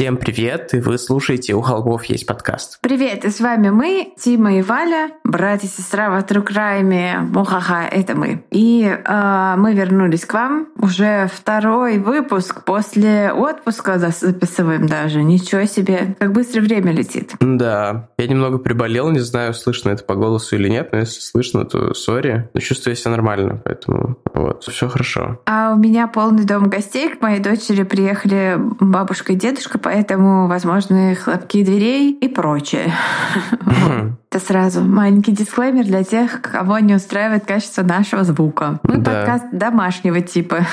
Всем привет, и вы слушаете «У холмов есть подкаст». Привет, и с вами мы, Тима и Валя, брат и сестра в Crime. Мухаха, это мы. И э, мы вернулись к вам. Уже второй выпуск после отпуска записываем даже. Ничего себе, как быстро время летит. Да, я немного приболел, не знаю, слышно это по голосу или нет, но если слышно, то сори. Но чувствую себя нормально, поэтому вот, все хорошо. А у меня полный дом гостей. К моей дочери приехали бабушка и дедушка, поэтому возможны хлопки дверей и прочее. Это сразу маленький дисклеймер для тех, кого не устраивает качество нашего звука. Мы да. подкаст домашнего типа.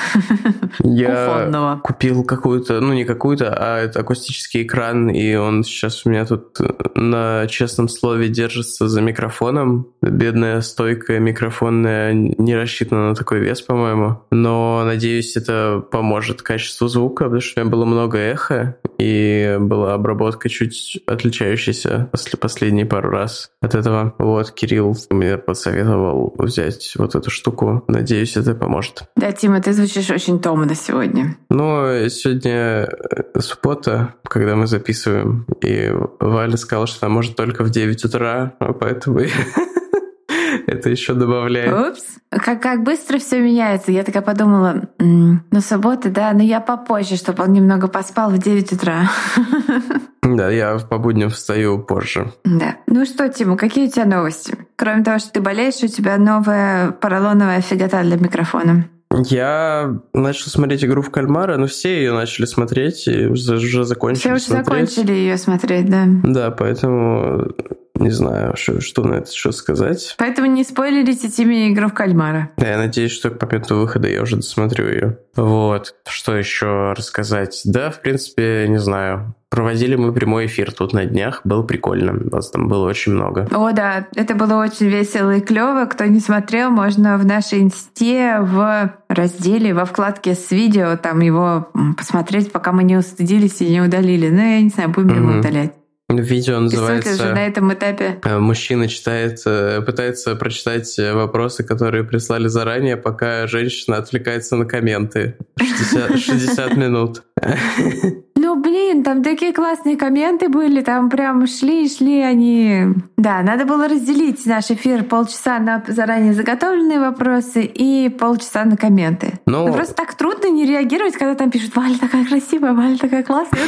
Я Уфонного. купил какую-то, ну не какую-то, а это акустический экран, и он сейчас у меня тут на честном слове держится за микрофоном. Бедная стойка микрофонная не рассчитана на такой вес, по-моему. Но надеюсь, это поможет качеству звука, потому что у меня было много эха, и была обработка чуть отличающаяся после последние пару раз от этого. Вот, Кирилл мне подсоветовал взять вот эту штуку. Надеюсь, это поможет. Да, Тима, ты звучишь очень томно сегодня. Ну, сегодня э, суббота, когда мы записываем, и Валя сказала, что она может только в 9 утра, а поэтому это еще добавляет. Упс. Как, как быстро все меняется. Я такая подумала, ну суббота, да, но я попозже, чтобы он немного поспал в 9 утра. Да, я по будням встаю позже. Да. Ну что, Тима, какие у тебя новости? Кроме того, что ты болеешь, у тебя новая поролоновая фигота для микрофона. Я начал смотреть игру в кальмара, но все ее начали смотреть и уже, уже закончили Все уже смотреть. закончили ее смотреть, да. Да, поэтому не знаю, что, что на это что сказать. Поэтому не спойлерите Тиме игру в кальмара. Да, я надеюсь, что к моменту выхода я уже досмотрю ее. Вот. Что еще рассказать? Да, в принципе, не знаю. Проводили мы прямой эфир тут на днях, было прикольно, вас там было очень много. О, да, это было очень весело и клево. Кто не смотрел, можно в нашей инсте в разделе, во вкладке с видео, там его посмотреть, пока мы не устыдились и не удалили. Ну, я не знаю, будем ли мы удалять. Видео называется... же на этом этапе. Э, мужчина читает, э, пытается прочитать э, вопросы, которые прислали заранее, пока женщина отвлекается на комменты. 60, 60 минут. Ну, блин, там такие классные комменты были, там прям шли и шли они. Да, надо было разделить наш эфир полчаса на заранее заготовленные вопросы и полчаса на комменты. Ну, ну просто так трудно не реагировать, когда там пишут «Валя такая красивая, Валя такая классная».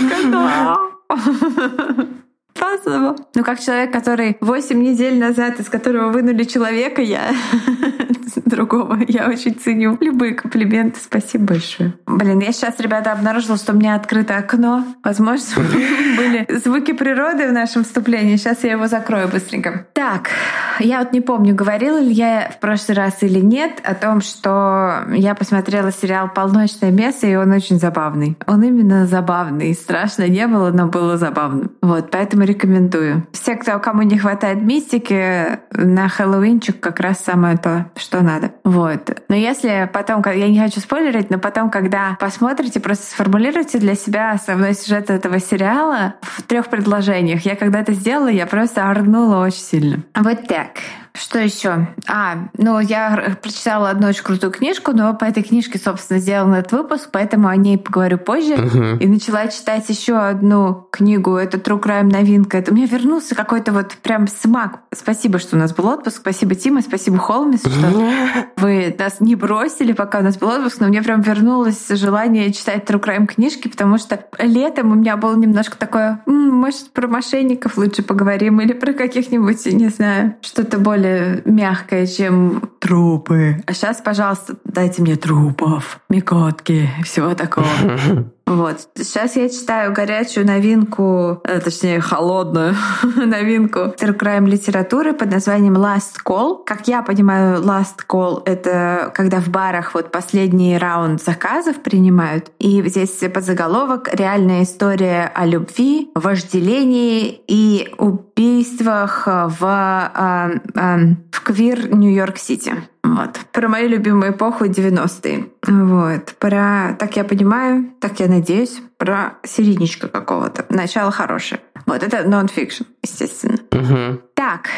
Спасибо. Ну, как человек, который 8 недель назад, из которого вынули человека, я другого. Я очень ценю любые комплименты. Спасибо большое. Блин, я сейчас, ребята, обнаружила, что у меня открыто окно. Возможно, были звуки природы в нашем вступлении. Сейчас я его закрою быстренько. Так, я вот не помню, говорила ли я в прошлый раз или нет о том, что я посмотрела сериал «Полночное место», и он очень забавный. Он именно забавный. Страшно не было, но было забавно. Вот, поэтому рекомендую. Все, кто, кому не хватает мистики, на Хэллоуинчик как раз самое то, что надо. Вот. Но если потом, я не хочу спойлерить, но потом, когда посмотрите, просто сформулируйте для себя основной сюжет этого сериала в трех предложениях. Я когда это сделала, я просто орнула очень сильно. Вот так. Что еще? А, ну, я прочитала одну очень крутую книжку, но по этой книжке, собственно, сделан этот выпуск, поэтому о ней поговорю позже. Uh-huh. И начала читать еще одну книгу. Это True Crime новинка. Это у меня вернулся какой-то вот прям смак. Спасибо, что у нас был отпуск. Спасибо, Тима. Спасибо, Холмис, что вы нас не бросили, пока у нас был отпуск. Но мне прям вернулось желание читать True Crime книжки, потому что летом у меня было немножко такое, может, про мошенников лучше поговорим или про каких-нибудь, не знаю, что-то более более мягкое, чем трупы. А сейчас, пожалуйста, дайте мне трупов, микотки, всего такого. Вот. Сейчас я читаю горячую новинку, э, точнее, холодную новинку Crime литературы под названием Last Call. Как я понимаю, Last Call — это когда в барах вот последний раунд заказов принимают. И здесь подзаголовок «Реальная история о любви, вожделении и убийствах в, э, э, в квир Нью-Йорк-Сити». Вот. Про мою любимую эпоху 90-е. Вот. Про, так я понимаю, так я надеюсь, про серийничка какого-то. Начало хорошее. Вот это нон-фикшн, естественно. Угу. Так,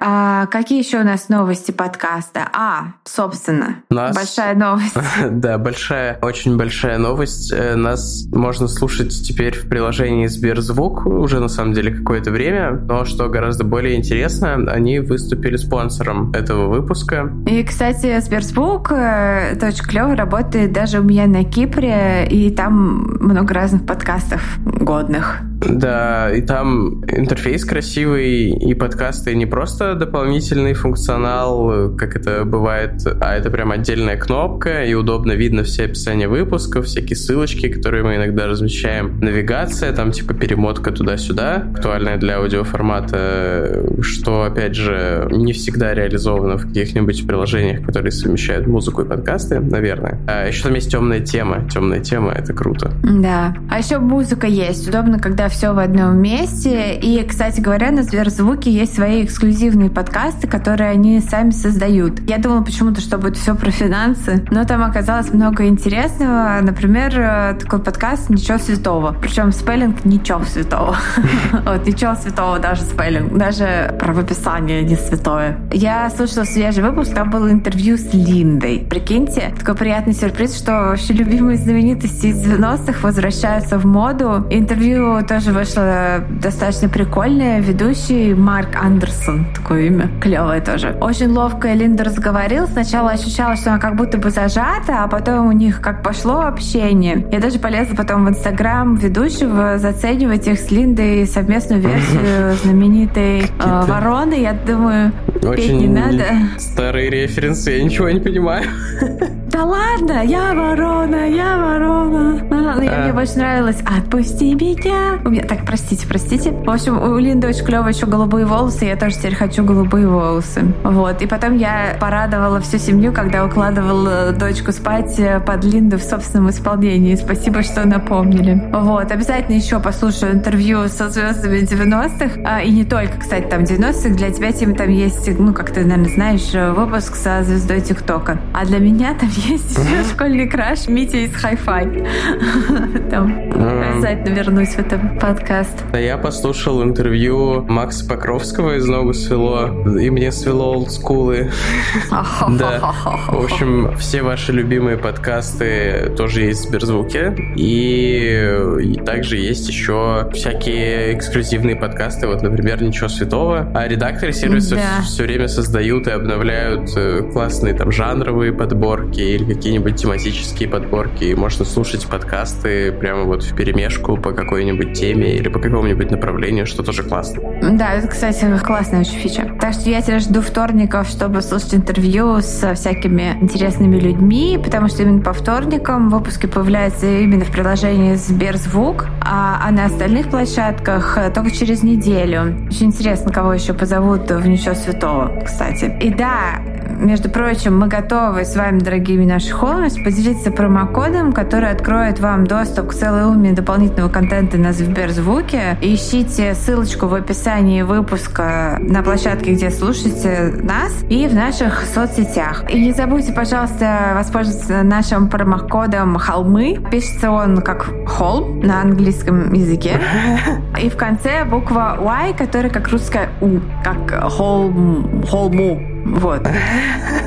а какие еще у нас новости подкаста? А, собственно, нас... большая новость. да, большая, очень большая новость. Э, нас можно слушать теперь в приложении Сберзвук уже на самом деле какое-то время, но что гораздо более интересно, они выступили спонсором этого выпуска. И, кстати, Сберзвук это очень клево работает даже у меня на Кипре, и там много разных подкастов годных. Да, и там интерфейс красивый, и подкасты не просто дополнительный функционал, как это бывает, а это прям отдельная кнопка, и удобно видно все описания выпусков, всякие ссылочки, которые мы иногда размещаем. Навигация, там типа перемотка туда-сюда, актуальная для аудиоформата, что, опять же, не всегда реализовано в каких-нибудь приложениях, которые совмещают музыку и подкасты, наверное. А еще там есть темная тема. Темная тема — это круто. Да. А еще музыка есть. Удобно, когда все в одном месте. И, кстати говоря, на Сберзвуке есть свои эксклюзивные подкасты, которые они сами создают. Я думала почему-то, что будет все про финансы, но там оказалось много интересного. Например, э, такой подкаст «Ничего святого». Причем спеллинг «Ничего святого». Вот, «Ничего святого» даже спеллинг. Даже правописание не святое. Я слушала свежий выпуск, там было интервью с Линдой. Прикиньте, такой приятный сюрприз, что вообще любимые знаменитости из 90-х возвращаются в моду. Интервью тоже тоже вышло достаточно прикольное. Ведущий Марк Андерсон, такое имя, клевое тоже. Очень ловко Линда разговорил. Сначала ощущала, что она как будто бы зажата, а потом у них как пошло общение. Я даже полезла потом в Инстаграм ведущего заценивать их с Линдой совместную версию знаменитой э, Вороны. Я думаю, Очень петь не надо. Старые референсы, я ничего не понимаю. Да ладно, я ворона, я ворона. Ну ладно, а. мне больше нравилось «Отпусти меня». У меня, так, простите, простите. В общем, у Линды очень клево еще голубые волосы, я тоже теперь хочу голубые волосы. Вот. И потом я порадовала всю семью, когда укладывала дочку спать под Линду в собственном исполнении. Спасибо, что напомнили. Вот. Обязательно еще послушаю интервью со звездами 90-х. А, и не только, кстати, там 90-х. Для тебя, Тим, там есть, ну, как ты, наверное, знаешь, выпуск со звездой ТикТока. А для меня там есть еще школьный краш Митя из Hi-Fi. Там обязательно вернусь в этом подкаст. Я послушал интервью Макса Покровского из «Ногу свело», и мне свело олдскулы. Да. В общем, все ваши любимые подкасты тоже есть в Сберзвуке, и также есть еще всякие эксклюзивные подкасты, вот, например, «Ничего святого», а редакторы сервиса все время создают и обновляют э, классные там жанровые подборки, или какие-нибудь тематические подборки. И можно слушать подкасты прямо вот в перемешку по какой-нибудь теме или по какому-нибудь направлению, что тоже классно. Да, это, кстати, классная очень фича. Так что я тебя жду вторников, чтобы слушать интервью с всякими интересными людьми, потому что именно по вторникам выпуски появляются именно в приложении Сберзвук, а, а на остальных площадках только через неделю. Очень интересно, кого еще позовут в Ничего Святого, кстати. И да, между прочим, мы готовы с вами, дорогие наши холмис, поделиться промокодом, который откроет вам доступ к целой уме дополнительного контента на Сберзвуке. Ищите ссылочку в описании выпуска на площадке, где слушаете нас, и в наших соцсетях. И не забудьте, пожалуйста, воспользоваться нашим промокодом «Холмы». Пишется он как «холм» на английском языке. И в конце буква Y, которая как русская «у», как «холм», «холму». Вот.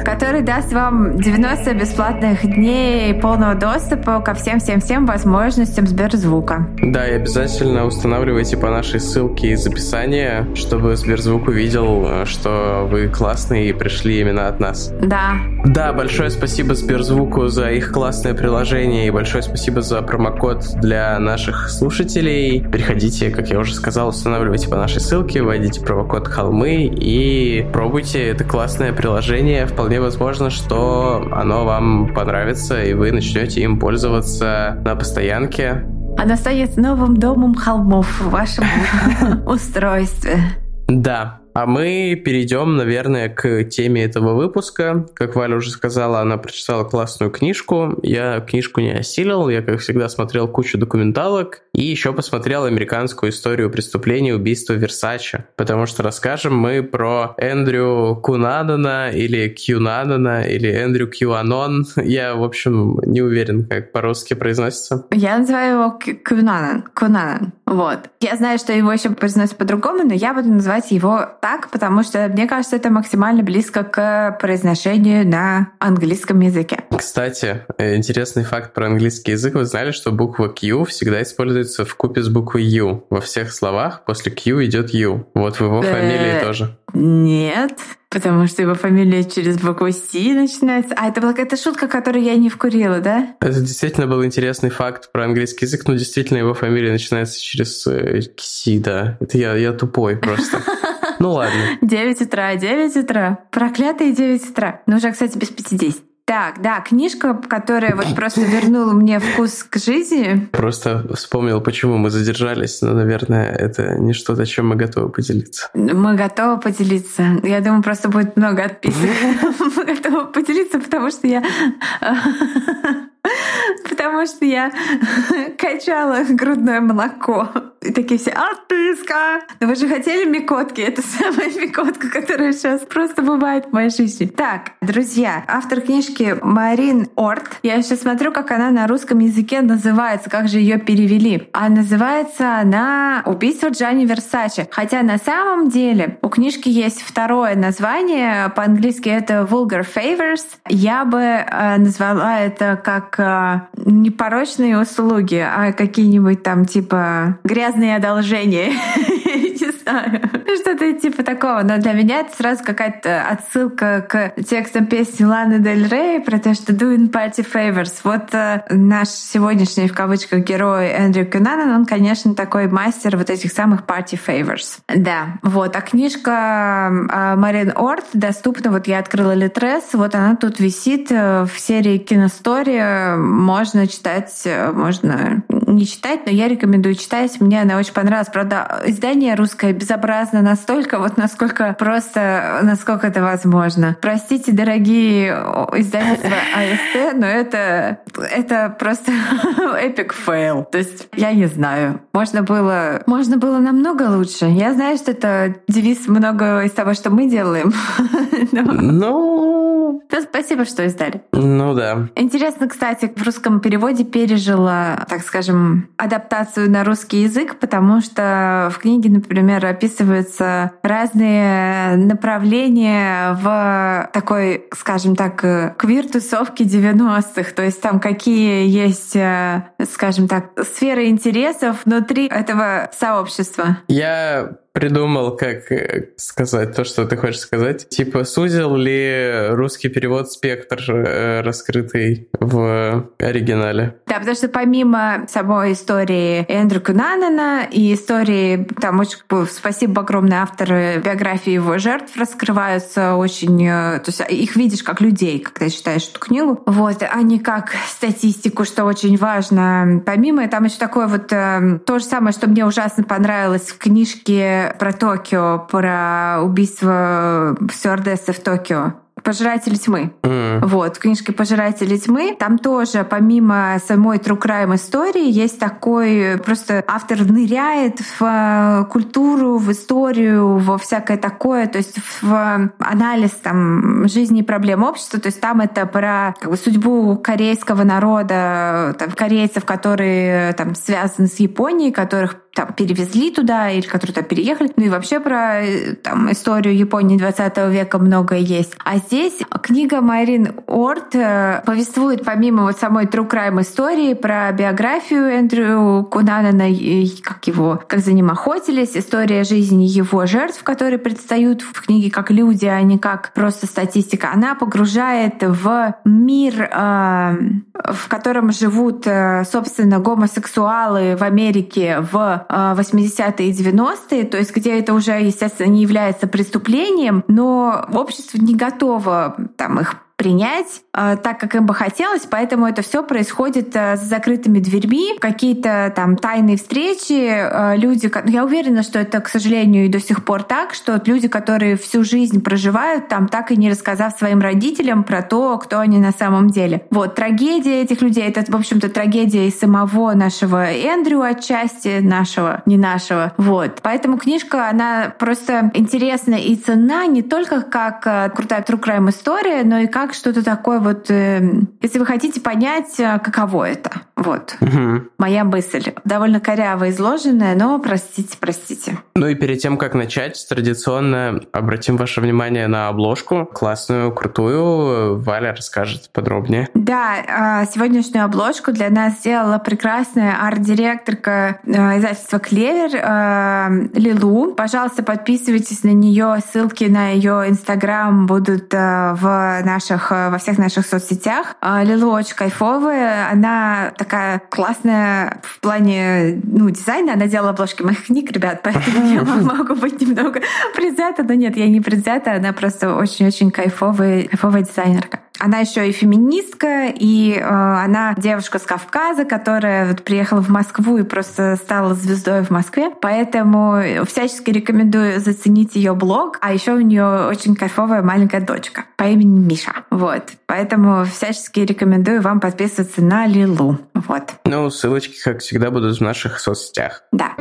Который даст вам 90 бесплатных дней полного доступа ко всем-всем-всем возможностям Сберзвука. Да, и обязательно устанавливайте по нашей ссылке из описания, чтобы Сберзвук увидел, что вы классные и пришли именно от нас. Да. Да, большое спасибо Сберзвуку за их классное приложение и большое спасибо за промокод для наших слушателей. Переходите, как я уже сказал, устанавливайте по нашей ссылке, вводите промокод холмы и пробуйте. Это классно классное приложение. Вполне возможно, что оно вам понравится, и вы начнете им пользоваться на постоянке. Оно станет новым домом холмов в вашем устройстве. Да, а мы перейдем, наверное, к теме этого выпуска. Как Валя уже сказала, она прочитала классную книжку. Я книжку не осилил, я, как всегда, смотрел кучу документалок и еще посмотрел американскую историю преступления убийства Версача, потому что расскажем мы про Эндрю Кунанана или Кьюнанана или Эндрю Кьюанон. Я, в общем, не уверен, как по-русски произносится. Я называю его Кьюнанан. Кунанан. Вот. Я знаю, что его еще произносят по-другому, но я буду называть его так, потому что мне кажется, это максимально близко к произношению на английском языке. Кстати, э, интересный факт про английский язык. Вы знали, что буква Q всегда используется в купе с буквой U. Во всех словах после Q идет U. Вот в его фамилии тоже. Нет, потому что его фамилия через букву С начинается. А это была какая-то шутка, которую я не вкурила, да? Это действительно был интересный факт про английский язык, но действительно его фамилия начинается через э, Си, да. Это я, я тупой просто. Ну ладно. 9 утра, 9 утра. Проклятые 9 утра. Ну уже, кстати, без 50. Так, да, книжка, которая вот просто вернула мне вкус к жизни. Просто вспомнил, почему мы задержались, но, наверное, это не что-то, чем мы готовы поделиться. Мы готовы поделиться. Я думаю, просто будет много отписок. Мы готовы поделиться, потому что я Потому что я качала грудное молоко. И такие все, отписка! Но вы же хотели микотки. Это самая микотка, которая сейчас просто бывает в моей жизни. Так, друзья, автор книжки Марин Орт. Я сейчас смотрю, как она на русском языке называется, как же ее перевели. А называется она «Убийство Джанни Версачи». Хотя на самом деле у книжки есть второе название. По-английски это «Vulgar Favors». Я бы э, назвала это как э, непорочные услуги, а какие-нибудь там типа грязные одолжения. Не знаю. Что-то типа такого. Но для меня это сразу какая-то отсылка к текстам песни Ланы Дель Рей про то, что doing party favors. Вот э, наш сегодняшний в кавычках герой Эндрю Кюнанан, он, конечно, такой мастер вот этих самых party favors. Да, вот. А книжка э, Марин Орт доступна, вот я открыла Литрес, вот она тут висит э, в серии киностория можно читать, можно не читать, но я рекомендую читать. Мне она очень понравилась. Правда, издание русское безобразно настолько, вот насколько просто, насколько это возможно. Простите, дорогие издательства АСТ, но это, это просто epic fail. То есть я не знаю. Можно было, можно было намного лучше. Я знаю, что это девиз много из того, что мы делаем. Ну... Спасибо, что издали. Ну да. Интересно, кстати, в русском переводе пережила, так скажем, адаптацию на русский язык, потому что в книге, например, описываются разные направления в такой, скажем так, квир-тусовке 90-х. То есть там какие есть, скажем так, сферы интересов внутри этого сообщества. Я придумал, как э, сказать то, что ты хочешь сказать. Типа, сузил ли русский перевод спектр э, раскрытый в оригинале? Да, потому что помимо самой истории Эндрю Кунанана и истории, там очень спасибо огромное авторы биографии его жертв раскрываются очень... Э, то есть их видишь как людей, когда читаешь эту книгу. Вот, а не как статистику, что очень важно. Помимо, там еще такое вот то же самое, что мне ужасно понравилось в книжке про Токио, про убийство стюардессы в Токио. «Пожиратели тьмы». Mm. Вот, в книжке «Пожиратели тьмы» там тоже, помимо самой true crime истории, есть такой, просто автор ныряет в э, культуру, в историю, во всякое такое, то есть в анализ там жизни и проблем общества, то есть там это про как бы, судьбу корейского народа, там, корейцев, которые там связаны с Японией, которых там перевезли туда или которые туда переехали. Ну и вообще про там, историю Японии 20 века многое есть. А здесь книга Марин Орт э, повествует помимо вот самой true crime истории про биографию Эндрю Кунанана, как его, как за ним охотились, история жизни его жертв, которые предстают в книге как люди, а не как просто статистика. Она погружает в мир, э, в котором живут, э, собственно, гомосексуалы в Америке в 80-е и 90-е, то есть где это уже, естественно, не является преступлением, но общество не готово там их принять э, так, как им бы хотелось, поэтому это все происходит э, с закрытыми дверьми, какие-то там тайные встречи, э, люди, я уверена, что это, к сожалению, и до сих пор так, что люди, которые всю жизнь проживают там, так и не рассказав своим родителям про то, кто они на самом деле. Вот, трагедия этих людей, это, в общем-то, трагедия и самого нашего Эндрю отчасти, нашего, не нашего. Вот. Поэтому книжка, она просто интересна и ценна не только как крутая true crime история, но и как как что-то такое вот, э, если вы хотите понять, э, каково это. Вот. Угу. Моя мысль. Довольно коряво изложенная, но простите, простите. Ну и перед тем, как начать, традиционно обратим ваше внимание на обложку. Классную, крутую. Валя расскажет подробнее. Да, а, сегодняшнюю обложку для нас сделала прекрасная арт-директорка э, издательства «Клевер» Лилу. Пожалуйста, подписывайтесь на нее. Ссылки на ее инстаграм будут в наших наших, э, во всех наших соцсетях. А, Лилу очень кайфовая. Она такая классная в плане ну, дизайна. Она делала обложки моих книг, ребят, поэтому я могу быть немного предвзята. Но нет, я не предвзята. Она просто очень-очень кайфовая, кайфовая дизайнерка. Она еще и феминистка, и э, она девушка с Кавказа, которая вот приехала в Москву и просто стала звездой в Москве. Поэтому всячески рекомендую заценить ее блог. А еще у нее очень кайфовая маленькая дочка по имени Миша. Вот. Поэтому всячески рекомендую вам подписываться на Лилу. Вот. Ну, ссылочки, как всегда, будут в наших соцсетях. Да.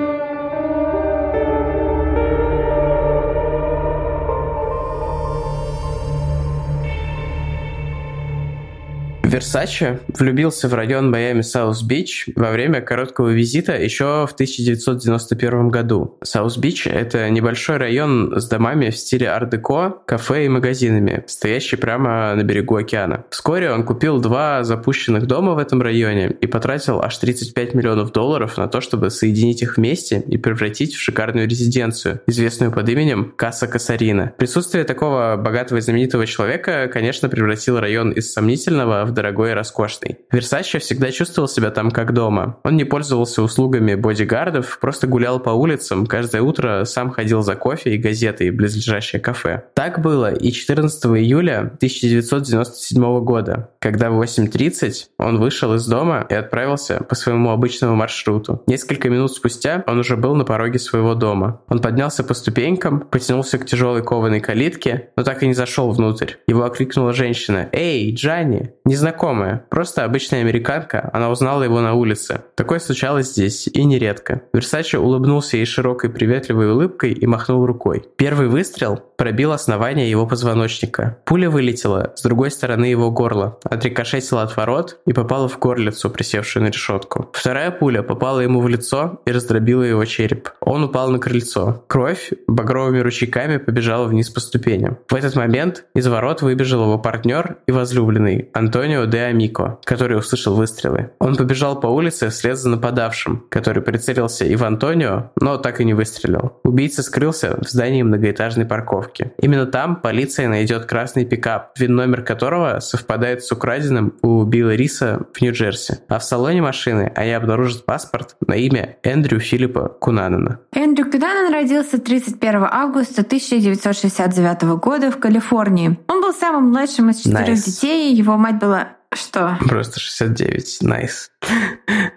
Версаче влюбился в район Майами Саус-Бич во время короткого визита еще в 1991 году. Саус-Бич — это небольшой район с домами в стиле ар-деко, кафе и магазинами, стоящий прямо на берегу океана. Вскоре он купил два запущенных дома в этом районе и потратил аж 35 миллионов долларов на то, чтобы соединить их вместе и превратить в шикарную резиденцию, известную под именем Каса Казуарина. Присутствие такого богатого и знаменитого человека, конечно, превратило район из сомнительного в дорогой и роскошный. Версаче всегда чувствовал себя там как дома. Он не пользовался услугами бодигардов, просто гулял по улицам, каждое утро сам ходил за кофе и газетой в близлежащее кафе. Так было и 14 июля 1997 года, когда в 8.30 он вышел из дома и отправился по своему обычному маршруту. Несколько минут спустя он уже был на пороге своего дома. Он поднялся по ступенькам, потянулся к тяжелой кованой калитке, но так и не зашел внутрь. Его окликнула женщина. «Эй, Джанни!» Незнакомый знакомая, просто обычная американка, она узнала его на улице. Такое случалось здесь, и нередко. Версаче улыбнулся ей широкой приветливой улыбкой и махнул рукой. Первый выстрел пробил основание его позвоночника. Пуля вылетела с другой стороны его горла, отрикошетила от ворот и попала в горлицу, присевшую на решетку. Вторая пуля попала ему в лицо и раздробила его череп. Он упал на крыльцо. Кровь багровыми ручейками побежала вниз по ступеням. В этот момент из ворот выбежал его партнер и возлюбленный Антонио Антонио де Амико, который услышал выстрелы. Он побежал по улице вслед за нападавшим, который прицелился и в Антонио, но так и не выстрелил. Убийца скрылся в здании многоэтажной парковки. Именно там полиция найдет красный пикап, вин номер которого совпадает с украденным у Билла Риса в Нью-Джерси. А в салоне машины они обнаружат паспорт на имя Эндрю Филиппа Кунанана. Эндрю Кунанан родился 31 августа 1969 года в Калифорнии. Он был самым младшим из четырех nice. детей. Его мать была что? Просто 69. Nice. Nice.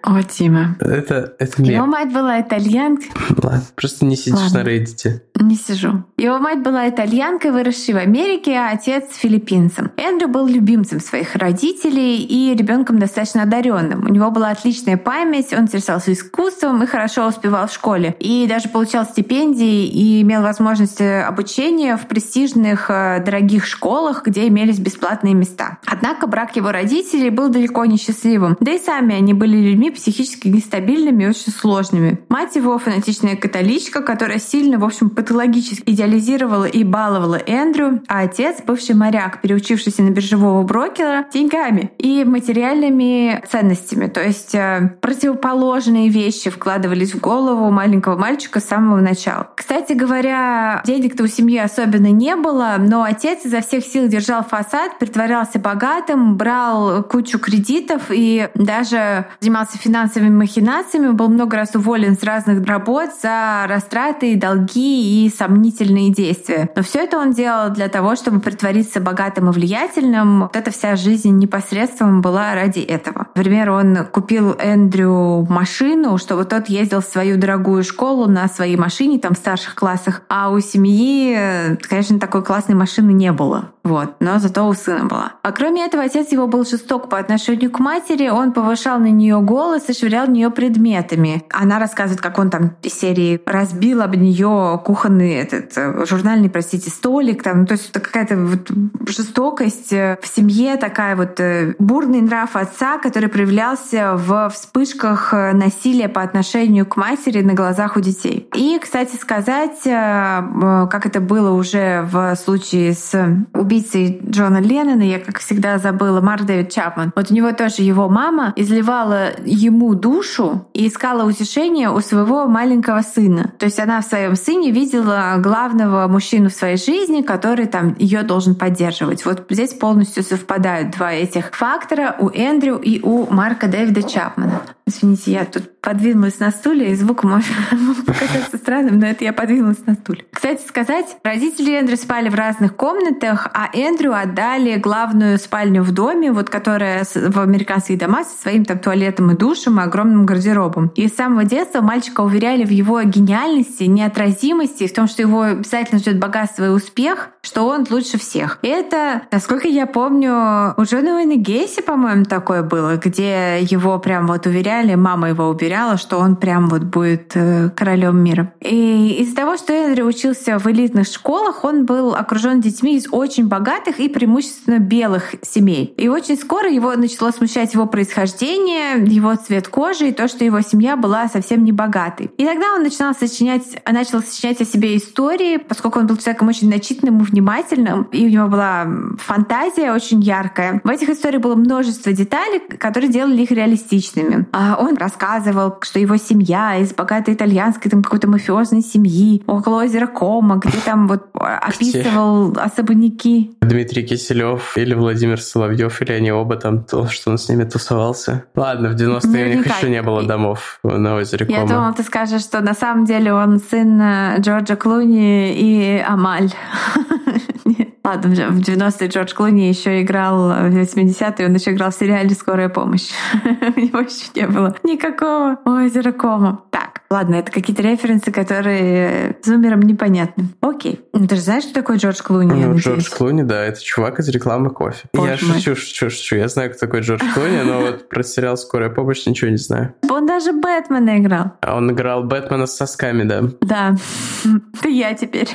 О, Тима. Это, это. Его мать была итальянка. Ладно, просто не сидишь Ладно. на Reddit. Не сижу. Его мать была итальянкой, выросшей в Америке, а отец филиппинцем. Эндрю был любимцем своих родителей и ребенком достаточно одаренным. У него была отличная память, он интересовался искусством и хорошо успевал в школе. И даже получал стипендии и имел возможность обучения в престижных э, дорогих школах, где имелись бесплатные места. Однако брак его родителей был далеко не счастливым. Да и сами они были людьми психически нестабильными и очень сложными. Мать его фанатичная католичка, которая сильно, в общем, патологически идеализировала и баловала Эндрю, а отец — бывший моряк, переучившийся на биржевого брокера, деньгами и материальными ценностями. То есть э, противоположные вещи вкладывались в голову маленького мальчика с самого начала. Кстати говоря, денег-то у семьи особенно не было, но отец изо всех сил держал фасад, притворялся богатым, брал взял кучу кредитов и даже занимался финансовыми махинациями, был много раз уволен с разных работ за растраты, долги и сомнительные действия. Но все это он делал для того, чтобы притвориться богатым и влиятельным. Вот эта вся жизнь непосредством была ради этого. Например, он купил Эндрю машину, чтобы тот ездил в свою дорогую школу на своей машине, там в старших классах, а у семьи, конечно, такой классной машины не было. Вот, но зато у сына была. А кроме этого, отец его был жесток по отношению к матери, он повышал на нее голос и швырял в нее предметами. Она рассказывает, как он там из серии разбил об нее кухонный этот э, журнальный, простите, столик, там, то есть это какая-то вот жестокость э, в семье, такая вот э, бурный нрав отца, который проявлялся в вспышках насилия по отношению к матери на глазах у детей. И, кстати сказать, как это было уже в случае с убийством убийцей Джона Леннона, я, как всегда, забыла, Марк Дэвид Чапман. Вот у него тоже его мама изливала ему душу и искала утешение у своего маленького сына. То есть она в своем сыне видела главного мужчину в своей жизни, который там ее должен поддерживать. Вот здесь полностью совпадают два этих фактора у Эндрю и у Марка Дэвида Чапмана. Извините, я тут подвинулась на стуле, и звук может показаться странным, но это я подвинулась на стуле. Кстати сказать, родители Эндрю спали в разных комнатах, а Эндрю отдали главную спальню в доме, вот которая в американских домах со своим там туалетом и душем и огромным гардеробом. И с самого детства мальчика уверяли в его гениальности, неотразимости, в том, что его обязательно ждет богатство и успех, что он лучше всех. Это, насколько я помню, у Джона Уэйна Гейси, по-моему, такое было, где его прям вот уверяли, мама его уверяла, что он прям вот будет э, королем мира. И из-за того, что Эндрю учился в элитных школах, он был окружен детьми из очень богатых и преимущественно белых семей. И очень скоро его начало смущать его происхождение, его цвет кожи и то, что его семья была совсем не богатой. И тогда он начинал сочинять, начал сочинять о себе истории, поскольку он был человеком очень начитанным и внимательным, и у него была фантазия очень яркая. В этих историях было множество деталей, которые делали их реалистичными. А он рассказывал, что его семья из богатой итальянской там какой-то мафиозной семьи около озера Кома, где там вот описывал особняки. Дмитрий Киселев или Владимир Соловьев, или они оба там, то, что он с ними тусовался. Ладно, в 90-е у них еще не было домов на озере Кома. Я думала, ты скажешь, что на самом деле он сын э, Джорджа Клуни и Амаль. Ладно, в 90-е Джордж Клуни еще играл, в 80-е он еще играл в сериале «Скорая помощь». У него еще не было никакого озера Кома. Так, ладно, это какие-то референсы, которые зумерам непонятны. Окей. Ну, ты же знаешь, что такое Джордж Клуни? Ну, Джордж Клуни, да, это чувак из рекламы кофе. Боже я мой. шучу, шучу, шучу. Я знаю, кто такой Джордж Клуни, но вот про сериал «Скорая помощь» ничего не знаю. Он даже Бэтмена играл. А он играл Бэтмена с сосками, да? Да. Ты я теперь.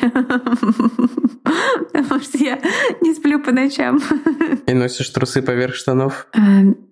Потому что я не сплю по ночам. И носишь трусы поверх штанов? Э,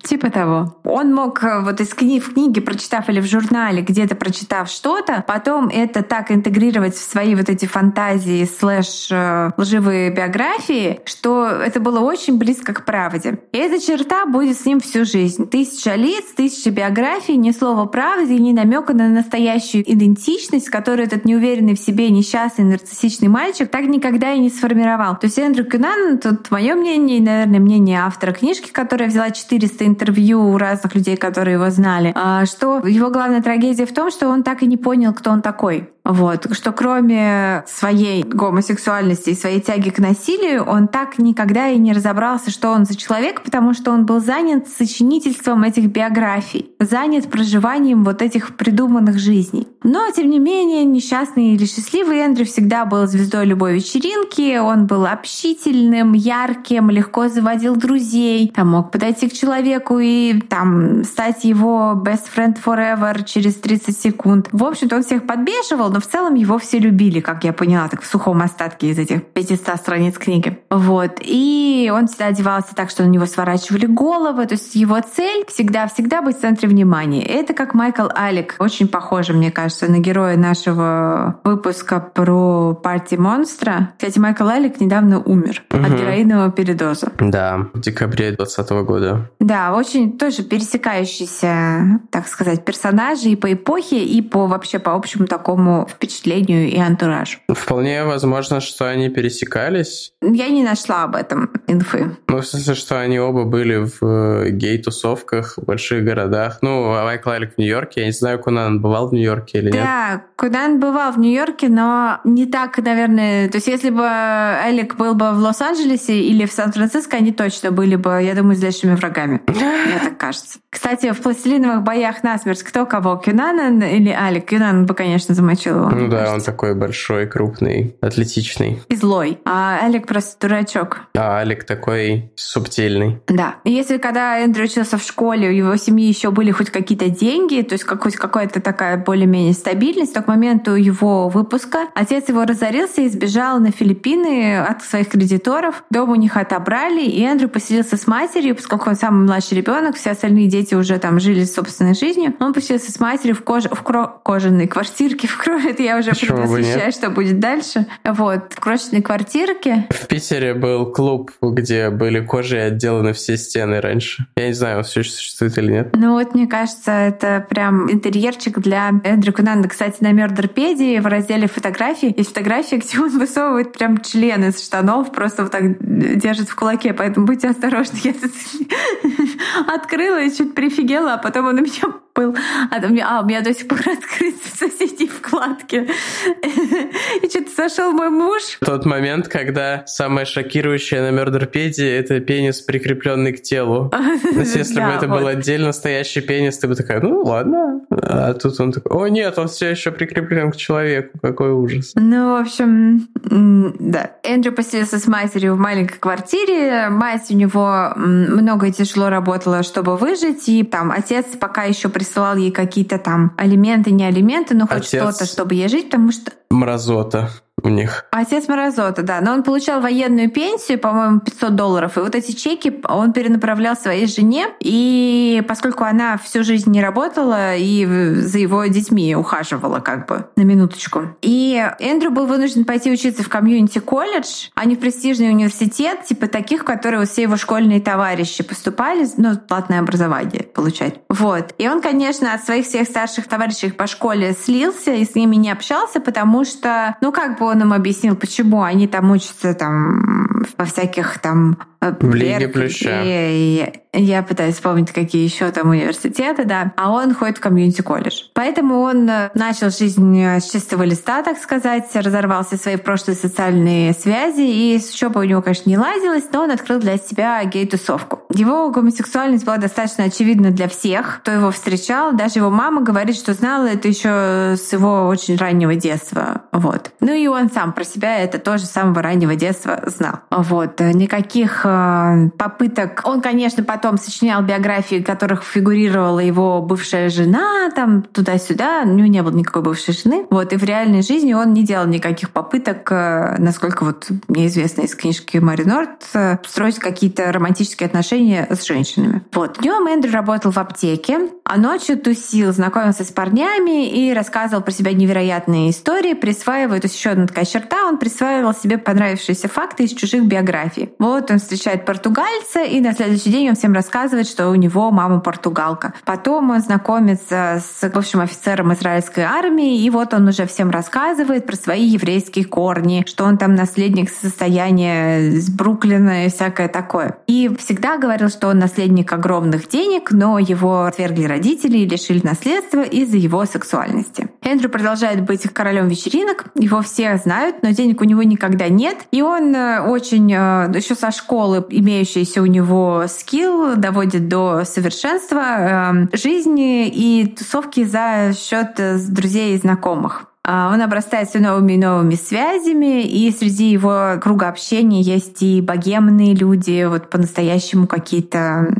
типа того. Он мог э, вот из книги в книге, прочитав или в журнале, где-то прочитав что-то, потом это так интегрировать в свои вот эти фантазии слэш э, лживые биографии, что это было очень близко к правде. И эта черта будет с ним всю жизнь. Тысяча лиц, тысяча биографий, ни слова правды, ни намека на настоящую идентичность, которую этот неуверенный в себе несчастный нарциссичный мальчик так никогда и не сформировал. То есть Эндрю Кюнан, тут мое мнение и, наверное, мнение автора книжки, которая взяла 400 интервью у разных людей, которые его знали, а, что его главная трагедия в том, что он так и не понял, кто он такой. Вот, что кроме своей гомосексуальности и своей тяги к насилию, он так никогда и не разобрался, что он за человек, потому что он был занят сочинительством этих биографий, занят проживанием вот этих придуманных жизней. Но, тем не менее, несчастный или счастливый Эндрю всегда был звездой любой вечеринки, он был общительным, ярким, легко заводил друзей, там мог подойти к человеку и там стать его best friend forever через 30 секунд. В общем-то, он всех подбешивал, но в целом его все любили, как я поняла, так в сухом остатке из этих 500 страниц книги. Вот. И он всегда одевался так, что на него сворачивали головы. То есть его цель всегда-всегда быть в центре внимания. Это как Майкл Алик. Очень похоже, мне кажется, на героя нашего выпуска про партии монстра. Кстати, Майкл Алик недавно умер угу. от героинового передоза. Да, в декабре 2020 года. Да, очень тоже пересекающийся, так сказать, персонажи и по эпохе, и по вообще по общему такому впечатлению и антуражу. Вполне возможно, что они пересекались. Я не нашла об этом инфы. Ну, в смысле, что они оба были в э, гей-тусовках в больших городах. Ну, Майкл Алик в Нью-Йорке. Я не знаю, Кунан бывал в Нью-Йорке или нет. Да, Кунан бывал в Нью-Йорке, но не так, наверное... То есть если бы Алик был бы в Лос-Анджелесе или в Сан-Франциско, они точно были бы, я думаю, злейшими врагами. Мне так кажется. Кстати, в пластилиновых боях насмерть кто кого? Кюнанан или Алик? Кюнанан бы, конечно, замочил его. Ну да, кажется. он такой большой, крупный, атлетичный. И злой. А Алик просто дурачок. А Алик такой субтильный. Да. Если когда Эндрю учился в школе, у его семьи еще были хоть какие-то деньги, то есть хоть какая-то такая более-менее стабильность, то к моменту его выпуска отец его разорился и сбежал на Филиппины от своих кредиторов. Дом у них отобрали, и Эндрю поселился с матерью, поскольку он самый младший ребенок, все остальные дети уже там жили собственной жизнью. Он поселился с матерью в, кож... в кро... кожаной квартирке. В кро... Это я уже предвосхищаю, что будет дальше. Вот, в крошечной квартирке. В Питере был клуб, где были кожи отделаны все стены раньше. Я не знаю, он все еще существует или нет. Ну вот, мне кажется, это прям интерьерчик для Эндрю Кунанда. Кстати, на Мёрдерпедии в разделе фотографии есть фотография, где он высовывает прям член из штанов, просто вот так держит в кулаке. Поэтому будьте осторожны. Я открыла и чуть прифигела, а потом он у меня был. А, у меня, а, у меня до сих пор открыт в соседней вкладке. И что-то сошел мой муж. Тот момент, когда самое шокирующее на Мёрдерпедии — это пенис, прикрепленный к телу. То есть, если бы это был отдельно настоящий пенис, ты бы такая, ну ладно. А тут он такой, о нет, он все еще прикреплен к человеку. Какой ужас. Ну, в общем, да. Эндрю поселился с матерью в маленькой квартире. Мать у него много и тяжело работала, чтобы выжить. И там отец пока еще присылал ей какие-то там алименты, не алименты, но хоть что-то, чтобы ей жить, потому что... Мразота у них. Отец Морозота, да. Но он получал военную пенсию, по-моему, 500 долларов. И вот эти чеки он перенаправлял своей жене. И поскольку она всю жизнь не работала и за его детьми ухаживала как бы на минуточку. И Эндрю был вынужден пойти учиться в комьюнити-колледж, а не в престижный университет, типа таких, в которые все его школьные товарищи поступали, ну, платное образование получать. Вот. И он, конечно, от своих всех старших товарищей по школе слился и с ними не общался, потому что, ну, как бы он им объяснил, почему они там учатся там во всяких там э, в Лиге Плюща. И я пытаюсь вспомнить, какие еще там университеты, да. А он ходит в комьюнити-колледж. Поэтому он э, начал жизнь э, с чистого листа, так сказать, разорвал все свои прошлые социальные связи, и с учебой у него, конечно, не ладилось, но он открыл для себя гей-тусовку. Его гомосексуальность была достаточно очевидна для всех, кто его встречал. Даже его мама говорит, что знала это еще с его очень раннего детства. Вот. Ну и он сам про себя это тоже с самого раннего детства знал. Вот. Никаких э, попыток... Он, конечно, потом сочинял биографии, в которых фигурировала его бывшая жена, там туда-сюда. У него не было никакой бывшей жены. Вот. И в реальной жизни он не делал никаких попыток, э, насколько вот мне известно из книжки Мари Норт, э, строить какие-то романтические отношения с женщинами. Вот. Днем Эндрю работал в аптеке, а ночью тусил, знакомился с парнями и рассказывал про себя невероятные истории, присваивая, то есть еще одна такая черта, он присваивал себе понравившиеся факты из чужих биографий. Вот он встречает португальца, и на следующий день он всем рассказывает, что у него мама португалка. Потом он знакомится с бывшим офицером израильской армии, и вот он уже всем рассказывает про свои еврейские корни, что он там наследник состояния с Бруклина и всякое такое. И всегда говорил, что он наследник огромных денег, но его отвергли родители и лишили наследства из-за его сексуальности. Эндрю продолжает быть королем вечеринок, его все знают, но денег у него никогда нет. И он э, очень, э, еще со школы, имеющийся у него скилл, доводит до совершенства э, жизни и тусовки за счет друзей и знакомых. А, он обрастает все новыми и новыми связями, и среди его круга общения есть и богемные люди, вот по-настоящему какие-то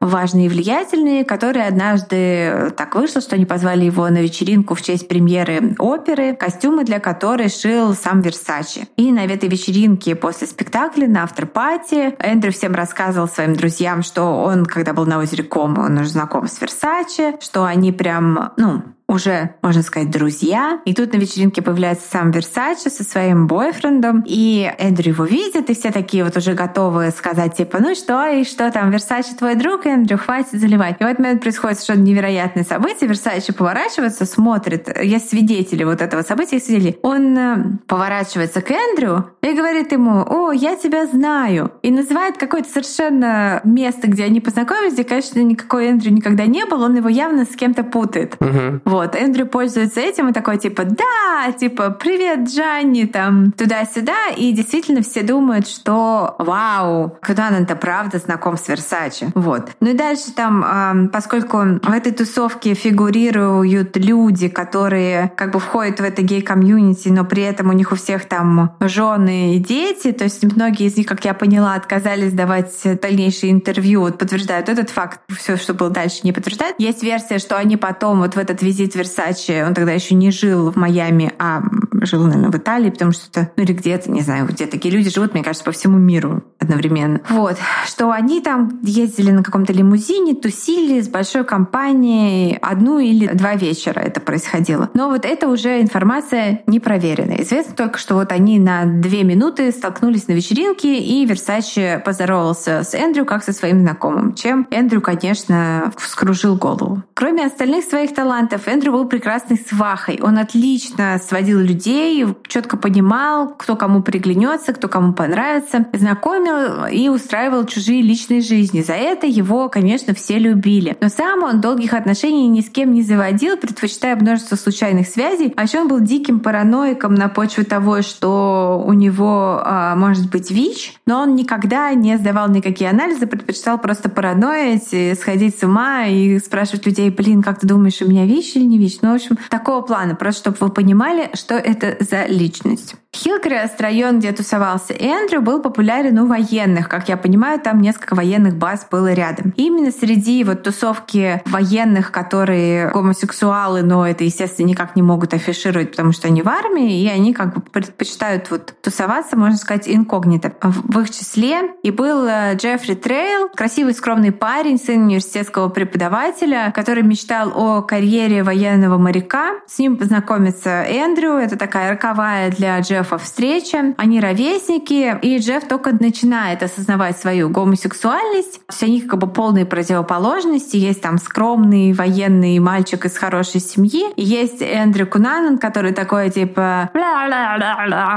важные и влиятельные, которые однажды так вышло, что они позвали его на вечеринку в честь премьеры оперы, костюмы для которой шил сам Версачи. И на этой вечеринке после спектакля на автор-пати Эндрю всем рассказывал своим друзьям, что он, когда был на озере Кома, он уже знаком с Версачи, что они прям, ну, уже, можно сказать, друзья. И тут на вечеринке появляется сам Версачи со своим бойфрендом. И Эндрю его видит, и все такие вот уже готовы сказать, типа, ну что, и что там, Версачи твой друг, Эндрю, хватит заливать. И в этот момент происходит что-то невероятное событие. Версачи поворачивается, смотрит. Есть свидетели вот этого события, есть свидетели. Он э, поворачивается к Эндрю и говорит ему, о, я тебя знаю. И называет какое-то совершенно место, где они познакомились, где, конечно, никакой Эндрю никогда не был, он его явно с кем-то путает. Вот, Эндрю пользуется этим и такой, типа, да, типа, привет, Джанни, там, туда-сюда. И действительно все думают, что, вау, куда он-то правда знаком с Версачи. Вот. Ну и дальше там, поскольку в этой тусовке фигурируют люди, которые как бы входят в это гей-комьюнити, но при этом у них у всех там жены и дети, то есть многие из них, как я поняла, отказались давать дальнейшие интервью, вот подтверждают этот факт, все, что было дальше, не подтверждает. Есть версия, что они потом вот в этот визит Версачи, он тогда еще не жил в Майами, а жил, наверное, в Италии, потому что это, ну или где-то, не знаю, где такие люди живут, мне кажется, по всему миру одновременно. Вот, что они там ездили на каком-то лимузине, тусили с большой компанией одну или два вечера это происходило. Но вот это уже информация не проверенная. Известно только, что вот они на две минуты столкнулись на вечеринке, и Версачи поздоровался с Эндрю как со своим знакомым, чем Эндрю, конечно, вскружил голову. Кроме остальных своих талантов, Эндрю был прекрасной свахой. Он отлично сводил людей, четко понимал, кто кому приглянется, кто кому понравится, знакомил и устраивал чужие личные жизни. За это его, конечно, все любили. Но сам он долгих отношений ни с кем не заводил, предпочитая множество случайных связей. А еще он был диким параноиком на почве того, что у него э, может быть ВИЧ, но он никогда не сдавал никакие анализы, предпочитал просто параноить, сходить с ума и спрашивать людей, блин, как ты думаешь, у меня ВИЧ или не ВИЧ? Ну, в общем, такого плана, просто чтобы вы понимали, что это за личность. Хилкрест, район, где тусовался Эндрю, был популярен у военных. Как я понимаю, там несколько военных баз было рядом. И именно среди вот тусовки военных, которые гомосексуалы, но это, естественно, никак не могут афишировать, потому что они в армии, и они как бы предпочитают вот тусоваться, можно сказать, инкогнито. В их числе и был э, Джеффри Трейл, красивый скромный парень, сын университетского преподавателя, который мечтал о карьере военного моряка. С ним познакомится Эндрю. Это такая роковая для Джеффа встреча. Они ровесники, и Джефф только начинает осознавать свою гомосексуальность. Все они как бы полные противоположности. Есть там скромный военный мальчик из хорошей семьи. Есть Эндрю Кунанан, который такой типа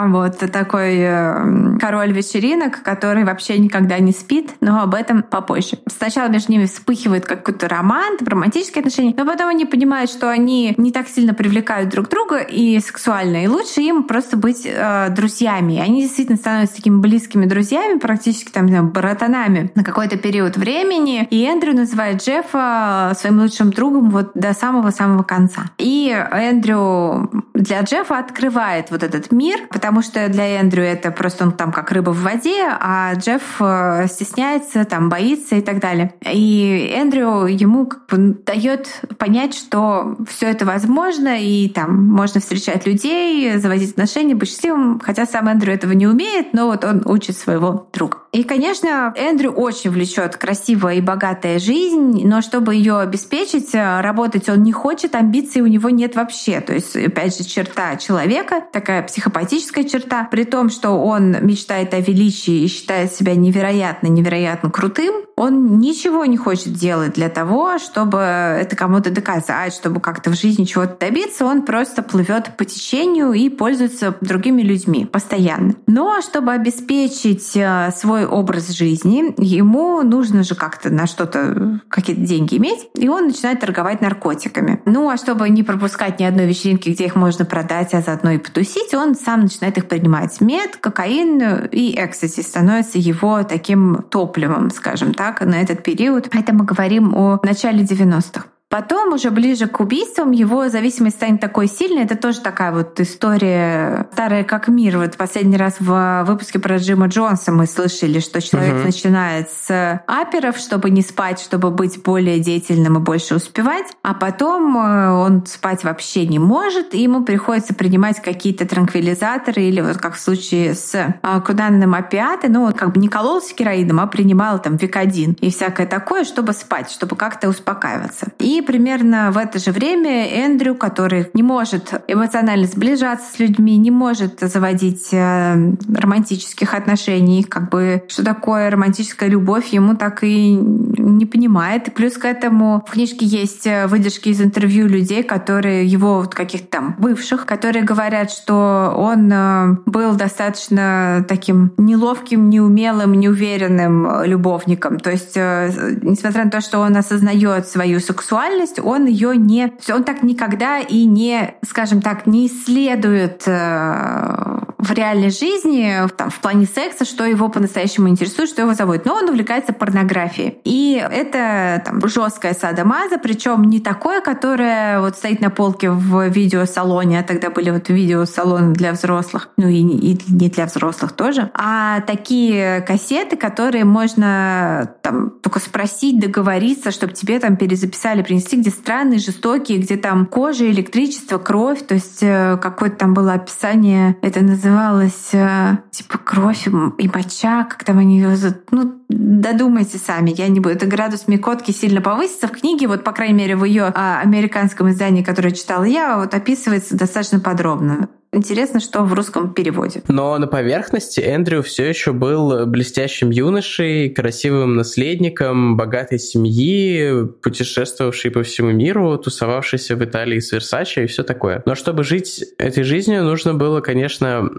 вот такой э, король вечеринок, который вообще никогда не спит, но об этом попозже. Сначала между ними вспыхивает какой-то роман, романтические отношения, но потом они понимают, что они не так сильно привлекают друг друга и сексуально, и лучше им просто быть э, друзьями. Они действительно становятся такими близкими друзьями, практически там, знаю, братанами на какой-то период времени. И Эндрю называет Джеффа своим лучшим другом вот до самого-самого конца. И Эндрю для Джеффа открывает вот этот мир, потому что для Эндрю это просто он там как рыба в воде, а Джефф э, стесняется, там боится и так далее. И Эндрю ему как бы дает понять, что все это возможно, и там можно встречать людей, заводить отношения, быть счастливым, хотя сам Эндрю этого не умеет, но вот он учит своего друга. И, конечно, Эндрю очень влечет красивая и богатая жизнь, но чтобы ее обеспечить, э, работать он не хочет, амбиций у него нет вообще. То есть, опять же, черта человека, такая психопатическая черта, при том, что он мечтает о величии и считает себя невероятно, невероятно крутым, он ничего не хочет делать для того, чтобы это кому-то доказать, чтобы как-то в жизни чего-то добиться. Он просто плывет по течению и пользуется другими людьми постоянно. Но чтобы обеспечить э, свой образ жизни, ему нужно же как-то на что-то какие-то деньги иметь, и он начинает торговать наркотиками. Ну а чтобы не пропускать ни одной вечеринки, где их можно продать, а заодно и потусить, он сам начинает их принимать. Мед, кокаин и экстази становятся его таким топливом, скажем так, на этот период. Это мы говорим о начале 90-х. Потом, уже ближе к убийствам, его зависимость станет такой сильной. Это тоже такая вот история старая как мир. Вот последний раз в выпуске про Джима Джонса мы слышали, что человек uh-huh. начинает с аперов, чтобы не спать, чтобы быть более деятельным и больше успевать. А потом э, он спать вообще не может, и ему приходится принимать какие-то транквилизаторы или вот как в случае с а, куданным опиаты, ну вот как бы не кололся героином, а принимал там викодин и всякое такое, чтобы спать, чтобы как-то успокаиваться. И Примерно в это же время Эндрю, который не может эмоционально сближаться с людьми, не может заводить э, романтических отношений, как бы что такое романтическая любовь, ему так и не понимает. И плюс к этому в книжке есть э, выдержки из интервью людей, которые его вот каких-то там бывших, которые говорят, что он э, был достаточно таким неловким, неумелым, неуверенным любовником. То есть, несмотря на то, что он осознает свою сексуальность, он ее не... Он так никогда и не, скажем так, не исследует в реальной жизни, там, в плане секса, что его по-настоящему интересует, что его заводит. Но он увлекается порнографией. И это там, жесткая садомаза, причем не такое, которое вот стоит на полке в видеосалоне, а тогда были вот видеосалоны для взрослых, ну и, и не для взрослых тоже, а такие кассеты, которые можно там только спросить, договориться, чтобы тебе там перезаписали, принести, где странные, жестокие, где там кожа, электричество, кровь, то есть э, какое-то там было описание, это называлась э, типа кровь и моча, как там они ее... Ну, додумайте сами, я не буду. Это градус Микотки сильно повысится. В книге, вот, по крайней мере, в ее а, американском издании, которое читала я, вот описывается достаточно подробно. Интересно, что в русском переводе. Но на поверхности Эндрю все еще был блестящим юношей, красивым наследником богатой семьи, путешествовавший по всему миру, тусовавшийся в Италии с Версачи и все такое. Но чтобы жить этой жизнью, нужно было, конечно,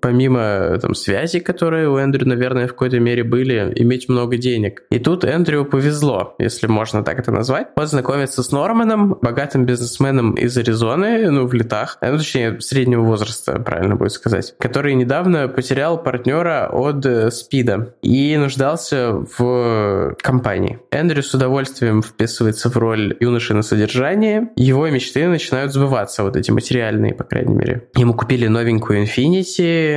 помимо там, связей, которые у Эндрю, наверное, в какой-то мере были, иметь много денег. И тут Эндрю повезло, если можно так это назвать. Он знакомится с Норманом, богатым бизнесменом из Аризоны, ну, в летах, ну, точнее, среднего возраста, правильно будет сказать, который недавно потерял партнера от э, СПИДа и нуждался в компании. Эндрю с удовольствием вписывается в роль юноши на содержании. Его мечты начинают сбываться, вот эти материальные, по крайней мере. Ему купили новенькую Infinity,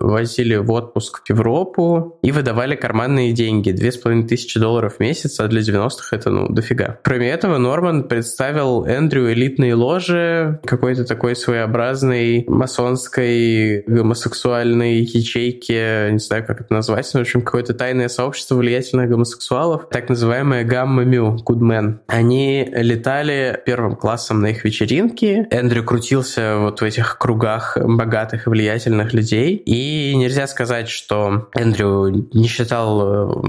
возили в отпуск в Европу и выдавали карманные деньги. Две с половиной тысячи долларов в месяц, а для 90-х это, ну, дофига. Кроме этого, Норман представил Эндрю элитные ложи, какой-то такой своеобразный разной масонской, гомосексуальной ячейки, не знаю, как это назвать, но, в общем, какое-то тайное сообщество влиятельных гомосексуалов, так называемое Гамма Мю, Гудмен. Они летали первым классом на их вечеринки. Эндрю крутился вот в этих кругах богатых и влиятельных людей. И нельзя сказать, что Эндрю не считал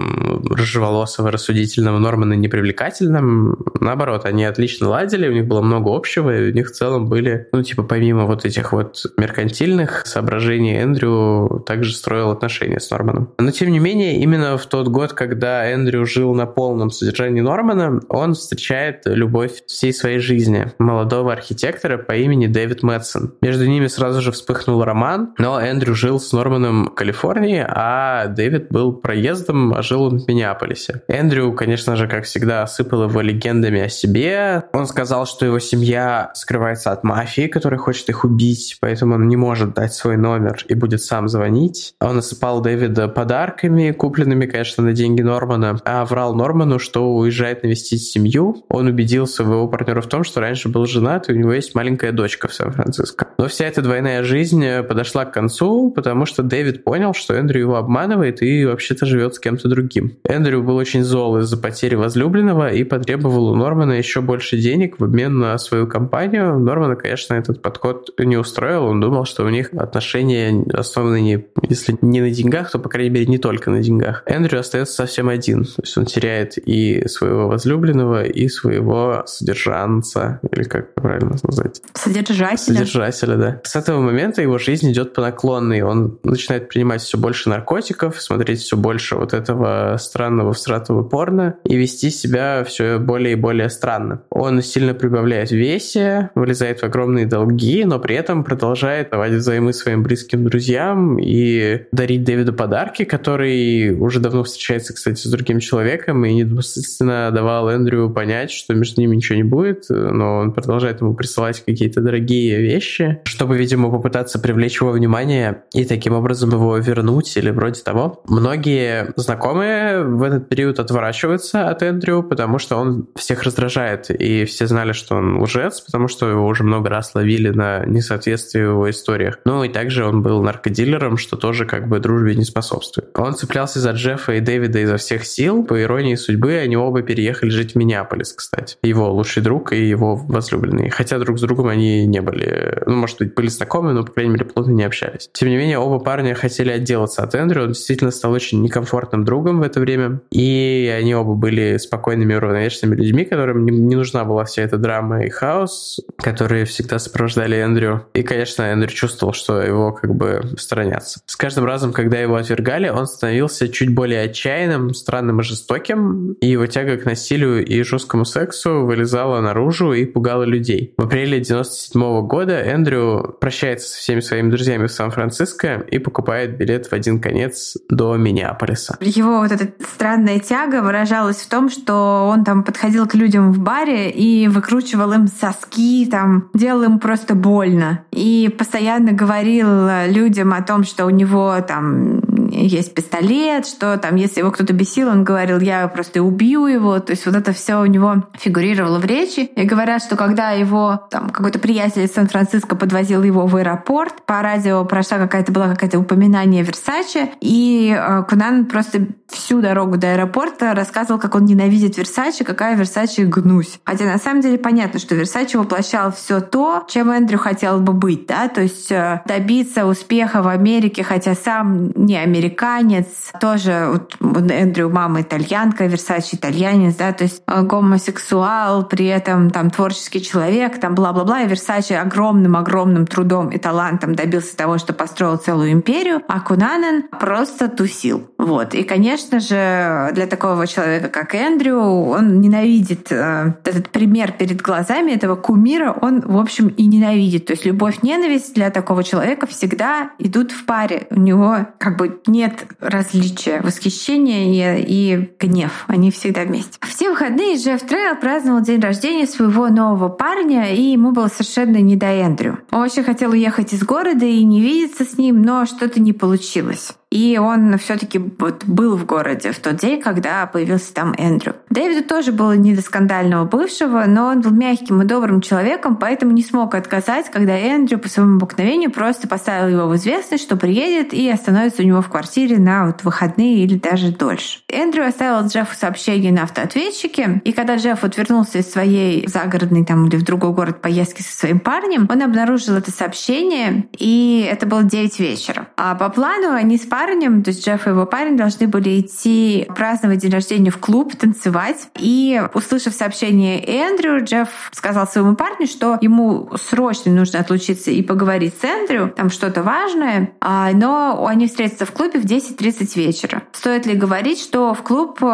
рыжеволосого, рассудительного Нормана непривлекательным. Наоборот, они отлично ладили, у них было много общего, и у них в целом были, ну, типа, помимо вот этих вот меркантильных соображений Эндрю также строил отношения с Норманом. Но тем не менее, именно в тот год, когда Эндрю жил на полном содержании Нормана, он встречает любовь всей своей жизни молодого архитектора по имени Дэвид Мэтсон. Между ними сразу же вспыхнул роман, но Эндрю жил с Норманом в Калифорнии, а Дэвид был проездом, а жил он в Миннеаполисе. Эндрю, конечно же, как всегда, осыпал его легендами о себе. Он сказал, что его семья скрывается от мафии, которая хочет их убить, поэтому он не может дать свой номер и будет сам звонить. Он осыпал Дэвида подарками, купленными, конечно, на деньги Нормана, а врал Норману, что уезжает навестить семью. Он убедил своего партнера в том, что раньше был женат, и у него есть маленькая дочка в Сан-Франциско. Но вся эта двойная жизнь подошла к концу, потому что Дэвид понял, что Эндрю его обманывает и вообще-то живет с кем-то другим. Эндрю был очень зол из-за потери возлюбленного и потребовал у Нормана еще больше денег в обмен на свою компанию. Нормана, конечно, этот подход не устроил, он думал, что у них отношения основаны, не, если не на деньгах, то, по крайней мере, не только на деньгах. Эндрю остается совсем один. То есть он теряет и своего возлюбленного, и своего содержанца, или как правильно назвать? Содержателя. Содержателя, да. С этого момента его жизнь идет по наклонной. Он начинает принимать все больше наркотиков, смотреть все больше вот этого странного всратого порно и вести себя все более и более странно. Он сильно прибавляет в весе, вылезает в огромные долги, но при этом продолжает давать взаймы своим близким друзьям и дарить Дэвиду подарки, который уже давно встречается, кстати, с другим человеком и недвусмысленно давал Эндрю понять, что между ними ничего не будет, но он продолжает ему присылать какие-то дорогие вещи. чтобы, видимо, попытаться привлечь его внимание и таким образом его вернуть или вроде того. Многие знакомые в этот период отворачиваются от Эндрю, потому что он всех раздражает, и все знали, что он лжец, потому что его уже много раз ловили на несоответствие в его историях. Ну и также он был наркодилером, что тоже как бы дружбе не способствует. Он цеплялся за Джеффа и Дэвида изо всех сил. По иронии судьбы, они оба переехали жить в Миннеаполис, кстати. Его лучший друг и его возлюбленный. Хотя друг с другом они не были, ну, может быть, были знакомы, но, по крайней мере, плотно не общались. Тем не менее, оба парня хотели отделаться от Эндрю. Он действительно стал очень некомфортным другом в это время. И они оба были спокойными, уравновешенными людьми, которым не, нужна была вся эта драма и хаос, которые всегда сопровождали Эндрю. И, конечно, Эндрю чувствовал, что его как бы сторонятся. С каждым разом, когда его отвергали, он становился чуть более отчаянным, странным и жестоким, и его тяга к насилию и жесткому сексу вылезала наружу и пугала людей. В апреле 97 года Эндрю прощается со всеми своими друзьями в Сан-Франциско и покупает билет в один конец до Миннеаполиса. Его вот эта странная тяга выражалась в том, что он там подходил к людям в баре и выкручивал им соски, там, делал им просто больно. И постоянно говорил людям о том, что у него там есть пистолет, что там, если его кто-то бесил, он говорил, я просто убью его. То есть вот это все у него фигурировало в речи. И говорят, что когда его там какой-то приятель из Сан-Франциско подвозил его в аэропорт, по радио прошла какая-то была какая-то упоминание Версаче, и э, Кунан просто всю дорогу до аэропорта рассказывал, как он ненавидит Версаче, какая Версаче гнусь. Хотя на самом деле понятно, что Версаче воплощал все то, чем Эндрю хотел бы быть, да, то есть э, добиться успеха в Америке, хотя сам не американец, тоже вот, Эндрю мама итальянка, Версаче итальянец, да, то есть э, гомосексуал, при этом там творческий человек, там бла-бла-бла, и Версаче огромным-огромным трудом и талантом добился того, что построил целую империю, а Кунанан просто тусил. Вот. И, конечно же, для такого человека, как Эндрю, он ненавидит э, этот пример перед глазами этого кумира, он, в общем, и ненавидит. То есть любовь-ненависть для такого человека всегда идут в паре. У него как бы нет различия восхищения и, и гнев. Они всегда вместе. В те выходные Джефф Трейл праздновал день рождения своего нового парня, и ему было совершенно не до Эндрю. Он очень хотел уехать из города и не видеться с ним, но что-то не получилось. И он все-таки вот был в городе в тот день, когда появился там Эндрю. Дэвиду тоже было не до скандального бывшего, но он был мягким и добрым человеком, поэтому не смог отказать, когда Эндрю по своему обыкновению просто поставил его в известность, что приедет и остановится у него в квартире на вот выходные или даже дольше. Эндрю оставил Джеффу сообщение на автоответчике, и когда Джефф вот вернулся из своей загородной там или в другой город поездки со своим парнем, он обнаружил это сообщение, и это было 9 вечера. А по плану они спали парнем, то есть Джефф и его парень должны были идти праздновать день рождения в клуб, танцевать. И, услышав сообщение Эндрю, Джефф сказал своему парню, что ему срочно нужно отлучиться и поговорить с Эндрю, там что-то важное, а, но они встретятся в клубе в 10.30 вечера. Стоит ли говорить, что в клуб э,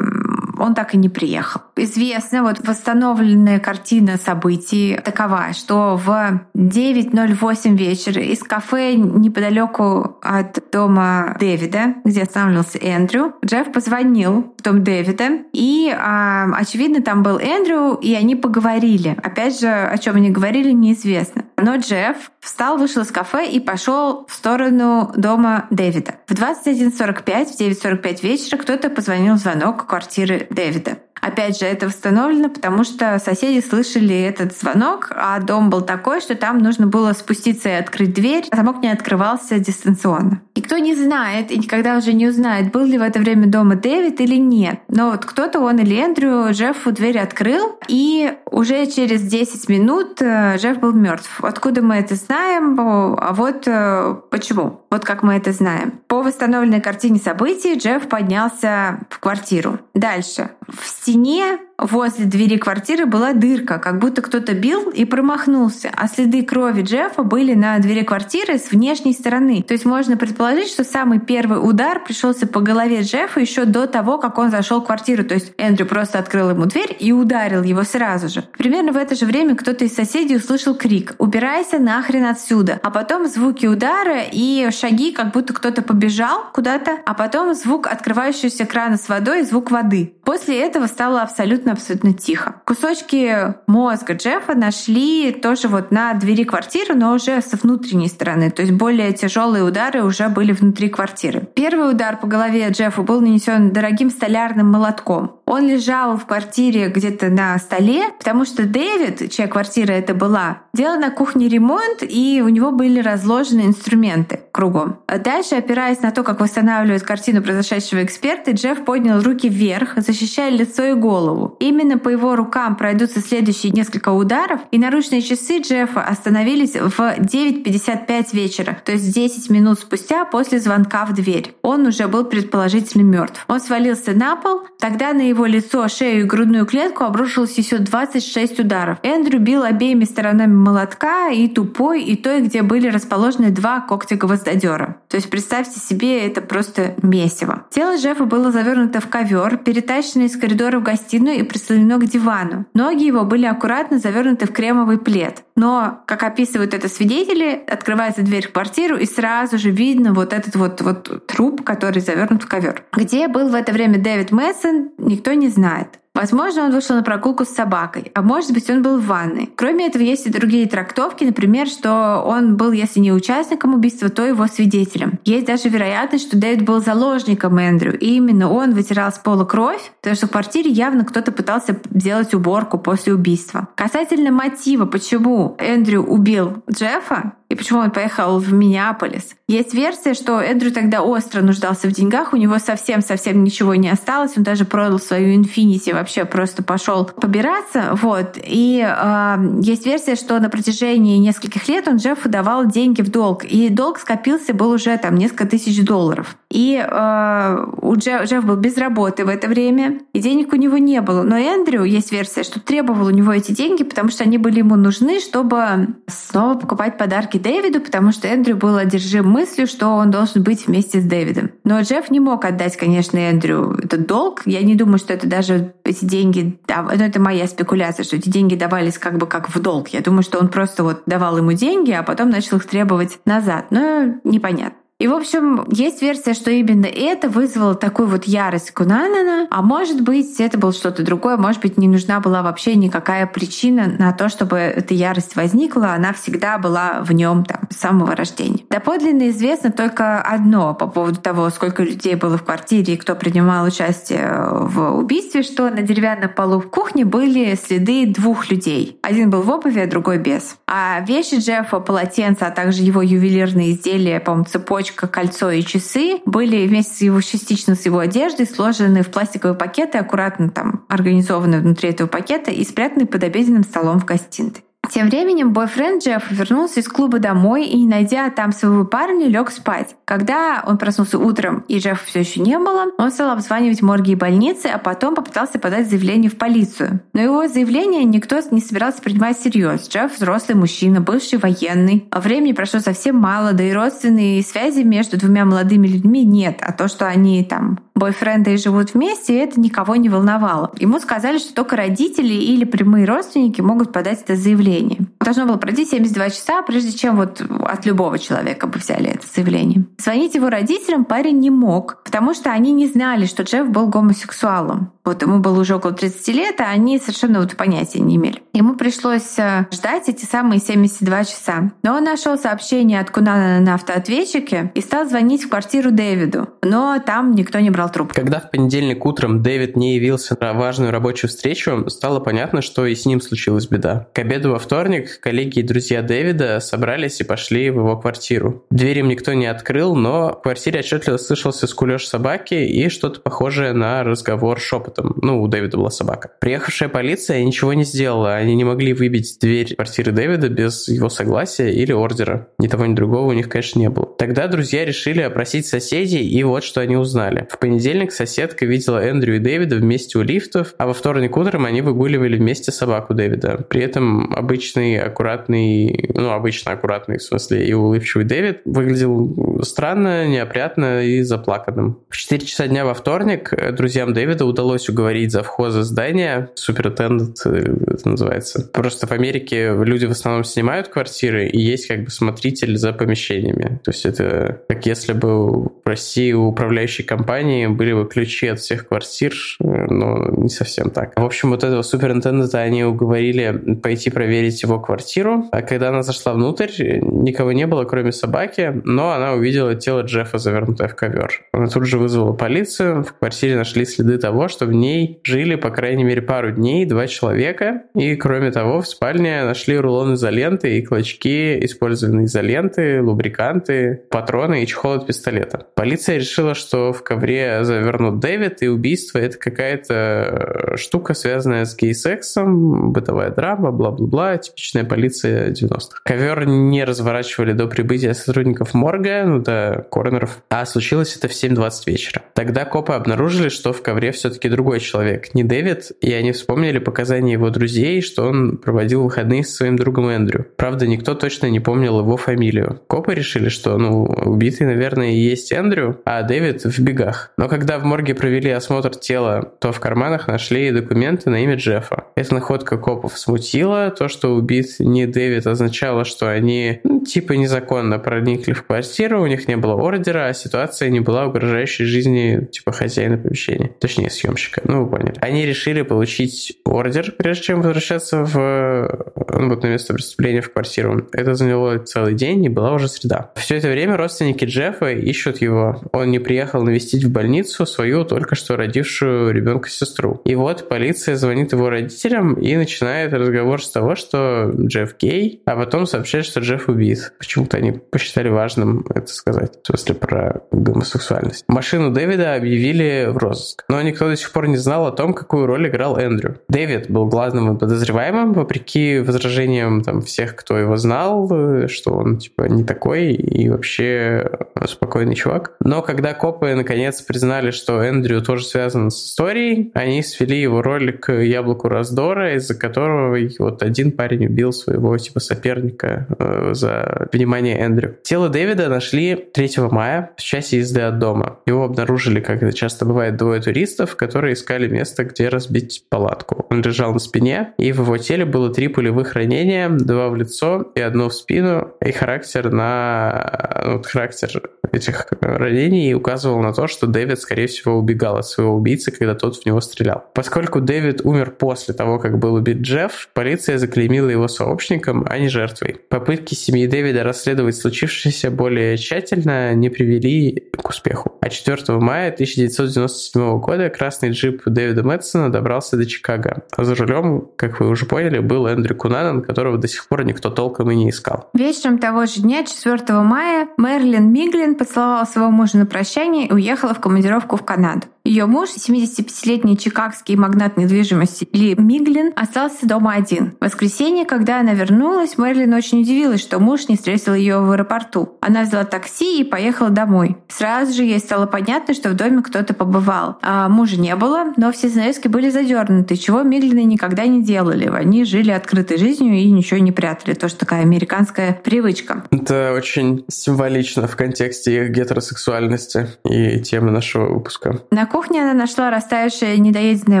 он так и не приехал. Известно, вот восстановленная картина событий такова, что в 9.08 вечера из кафе неподалеку от дома Дэвида, где останавливался Эндрю. Джефф позвонил в дом Дэвида, и, а, очевидно, там был Эндрю, и они поговорили. Опять же, о чем они говорили, неизвестно. Но Джефф встал, вышел из кафе и пошел в сторону дома Дэвида. В 21.45, в 9.45 вечера кто-то позвонил в звонок квартиры Дэвида. Опять же, это восстановлено, потому что соседи слышали этот звонок, а дом был такой, что там нужно было спуститься и открыть дверь. Замок не открывался дистанционно. Никто не знает и никогда уже не узнает, был ли в это время дома Дэвид или нет. Но вот кто-то, он или Эндрю, Джеффу дверь открыл, и уже через 10 минут э, Джефф был мертв. Откуда мы это знаем? А вот э, почему. Вот как мы это знаем. По восстановленной картине событий Джефф поднялся в квартиру. Дальше. В стене возле двери квартиры была дырка, как будто кто-то бил и промахнулся, а следы крови Джеффа были на двери квартиры с внешней стороны. То есть можно предположить, что самый первый удар пришелся по голове Джеффа еще до того, как он зашел в квартиру. То есть Эндрю просто открыл ему дверь и ударил его сразу же. Примерно в это же время кто-то из соседей услышал крик «Убирайся нахрен отсюда!» А потом звуки удара и шаги, как будто кто-то побежал куда-то, а потом звук открывающегося крана с водой и звук воды. После этого стало абсолютно абсолютно тихо. Кусочки мозга Джеффа нашли тоже вот на двери квартиры, но уже со внутренней стороны. То есть более тяжелые удары уже были внутри квартиры. Первый удар по голове Джеффа был нанесен дорогим столярным молотком. Он лежал в квартире где-то на столе, потому что Дэвид, чья квартира это была, делал на кухне ремонт, и у него были разложены инструменты кругом. Дальше, опираясь на то, как восстанавливают картину произошедшего эксперта, Джефф поднял руки вверх, защищая лицо и голову. Именно по его рукам пройдутся следующие несколько ударов, и наручные часы Джеффа остановились в 9.55 вечера, то есть 10 минут спустя после звонка в дверь. Он уже был предположительно мертв. Он свалился на пол, тогда на его лицо, шею и грудную клетку обрушилось еще 26 ударов. Эндрю бил обеими сторонами молотка, и тупой, и той, где были расположены два когтя гвоздодера. То есть представьте себе, это просто месиво. Тело Джеффа было завернуто в ковер, перетащено из коридора в гостиную и прислонено к дивану. Ноги его были аккуратно завернуты в кремовый плед. Но, как описывают это свидетели, открывается дверь в квартиру, и сразу же видно вот этот вот, вот труп, который завернут в ковер. Где был в это время Дэвид Мессон, никто не знает. Возможно, он вышел на прогулку с собакой, а может быть, он был в ванной. Кроме этого, есть и другие трактовки, например, что он был, если не участником убийства, то его свидетелем. Есть даже вероятность, что Дэвид был заложником Эндрю, и именно он вытирал с пола кровь, потому что в квартире явно кто-то пытался сделать уборку после убийства. Касательно мотива, почему Эндрю убил Джеффа, и почему он поехал в Миннеаполис. Есть версия, что Эндрю тогда остро нуждался в деньгах, у него совсем-совсем ничего не осталось, он даже продал свою Infinity, вообще просто пошел побираться. Вот. И э, есть версия, что на протяжении нескольких лет он Джеффу давал деньги в долг, и долг скопился был уже там несколько тысяч долларов. И э, у Джефф, Джефф был без работы в это время, и денег у него не было. Но Эндрю, есть версия, что требовал у него эти деньги, потому что они были ему нужны, чтобы снова покупать подарки Дэвиду, потому что Эндрю был одержим мыслью, что он должен быть вместе с Дэвидом. Но Джефф не мог отдать, конечно, Эндрю этот долг. Я не думаю, что это даже эти деньги... Ну, это моя спекуляция, что эти деньги давались как бы как в долг. Я думаю, что он просто вот давал ему деньги, а потом начал их требовать назад. Но непонятно. И, в общем, есть версия, что именно это вызвало такую вот ярость Кунанана, а может быть, это было что-то другое, может быть, не нужна была вообще никакая причина на то, чтобы эта ярость возникла, она всегда была в нем там, с самого рождения. Доподлинно известно только одно по поводу того, сколько людей было в квартире и кто принимал участие в убийстве, что на деревянном полу в кухне были следы двух людей. Один был в обуви, а другой без. А вещи Джеффа, полотенца, а также его ювелирные изделия, по-моему, цепочки, цепочка, кольцо и часы были вместе с его частично с его одеждой сложены в пластиковые пакеты, аккуратно там организованы внутри этого пакета и спрятаны под обеденным столом в гостиной. Тем временем бойфренд Джефф вернулся из клуба домой и, не найдя там своего парня, лег спать. Когда он проснулся утром и Джеффа все еще не было, он стал обзванивать морги и больницы, а потом попытался подать заявление в полицию. Но его заявление никто не собирался принимать всерьез. Джефф взрослый мужчина, бывший военный. А времени прошло совсем мало, да и родственные связи между двумя молодыми людьми нет. А то, что они там бойфренды и живут вместе, это никого не волновало. Ему сказали, что только родители или прямые родственники могут подать это заявление. Должно было пройти 72 часа, прежде чем вот от любого человека бы взяли это заявление. Звонить его родителям парень не мог, потому что они не знали, что Джефф был гомосексуалом. Вот ему было уже около 30 лет, а они совершенно вот понятия не имели. Ему пришлось э, ждать эти самые 72 часа. Но он нашел сообщение от Кунана на автоответчике и стал звонить в квартиру Дэвиду. Но там никто не брал трубку. Когда в понедельник утром Дэвид не явился на важную рабочую встречу, стало понятно, что и с ним случилась беда. К обеду во вторник коллеги и друзья Дэвида собрались и пошли в его квартиру. Дверь им никто не открыл, но в квартире отчетливо слышался скулеж собаки и что-то похожее на разговор шепотом ну, у Дэвида была собака. Приехавшая полиция ничего не сделала. Они не могли выбить дверь квартиры Дэвида без его согласия или ордера. Ни того, ни другого у них, конечно, не было. Тогда друзья решили опросить соседей, и вот что они узнали. В понедельник соседка видела Эндрю и Дэвида вместе у лифтов, а во вторник утром они выгуливали вместе собаку Дэвида. При этом обычный, аккуратный, ну, обычно аккуратный, в смысле, и улыбчивый Дэвид выглядел странно, неопрятно и заплаканным. В 4 часа дня во вторник друзьям Дэвида удалось уговорить завхоза здания, супертендент, это называется. Просто в Америке люди в основном снимают квартиры, и есть как бы смотритель за помещениями. То есть это как если бы в России у управляющей компании были бы ключи от всех квартир, но не совсем так. В общем, вот этого суперинтендента они уговорили пойти проверить его квартиру, а когда она зашла внутрь, никого не было, кроме собаки, но она увидела тело Джеффа, завернутое в ковер. Она тут же вызвала полицию, в квартире нашли следы того, что в ней жили, по крайней мере, пару дней два человека, и, кроме того, в спальне нашли рулон изоленты и клочки использованной изоленты, лубриканты, патроны и чехол от пистолета. Полиция решила, что в ковре завернут Дэвид, и убийство — это какая-то штука, связанная с гей-сексом, бытовая драма, бла-бла-бла, типичная полиция 90-х. Ковер не разворачивали до прибытия сотрудников морга, ну да, коронеров, а случилось это в 7.20 вечера. Тогда копы обнаружили, что в ковре все-таки другой человек, не Дэвид, и они вспомнили показания его друзей, что он проводил выходные со своим другом Эндрю. Правда, никто точно не помнил его фамилию. Копы решили, что, ну, убитый, наверное, и есть Эндрю, а Дэвид в бегах. Но когда в морге провели осмотр тела, то в карманах нашли документы на имя Джеффа. Эта находка копов смутила. То, что убит не Дэвид, означало, что они ну, типа незаконно проникли в квартиру, у них не было ордера, а ситуация не была угрожающей жизни типа хозяина помещения. Точнее, съемщика. Ну, вы поняли. Они решили получить ордер, прежде чем возвращаться в ну, вот на место преступления в квартиру. Это заняло целый день, и была уже среда. Все это время родственники Джеффа ищут его. Он не приехал навестить в больницу свою только что родившую ребенка сестру. И вот полиция звонит его родителям и начинает разговор с того, что Джефф гей, а потом сообщает, что Джефф убит. Почему-то они посчитали важным это сказать. В смысле про гомосексуальность. Машину Дэвида объявили в розыск. Но никто до сих пор не знал о том, какую роль играл Эндрю. Дэвид был главным подозреваемым, вопреки возражениям там, всех, кто его знал, что он типа не такой и вообще спокойный чувак. Но когда копы наконец признали, что Эндрю тоже связан с историей, они свели его роль к яблоку раздора, из-за которого вот один парень убил своего типа соперника э, за внимание Эндрю. Тело Дэвида нашли 3 мая в часе езды от дома. Его обнаружили, как это часто бывает, двое туристов, которые искали место, где разбить палатку. Он лежал на спине, и в его теле было три пулевых ранения, два в лицо и одно в спину, и характер на... Ну, характер этих ранений указывал на то, что Дэвид, скорее всего, убегал от своего убийцы, когда тот в него стрелял. Поскольку Дэвид умер после того, как был убит Джефф, полиция заклеймила его сообщником, а не жертвой. Попытки семьи Дэвида расследовать случившееся более тщательно не привели к успеху. А 4 мая 1997 года красный джип Дэвида Мэтсона добрался до Чикаго. А за рулем, как вы уже поняли, был Эндрю Кунанан, которого до сих пор никто толком и не искал. Вечером того же дня, 4 мая, Мерлин Миглин поцеловала своего мужа на прощание и уехала в командировку в Канаду. Ее муж, 75-летний чикагский магнат недвижимости Ли Миглин, остался дома один. В воскресенье, когда она вернулась, Мерлин очень удивилась, что муж не встретил ее в аэропорту. Она взяла такси и поехала домой. Сразу же ей стало понятно, что в доме кто-то побывал. А мужа не было, но все занавески были задернуты, чего Миглины никогда не делали. Они жили открытой жизнью и ничего не прятали. Тоже такая американская привычка. Это очень символично в контексте их гетеросексуальности и темы нашего выпуска. На кухне она нашла растаявшее недоеденное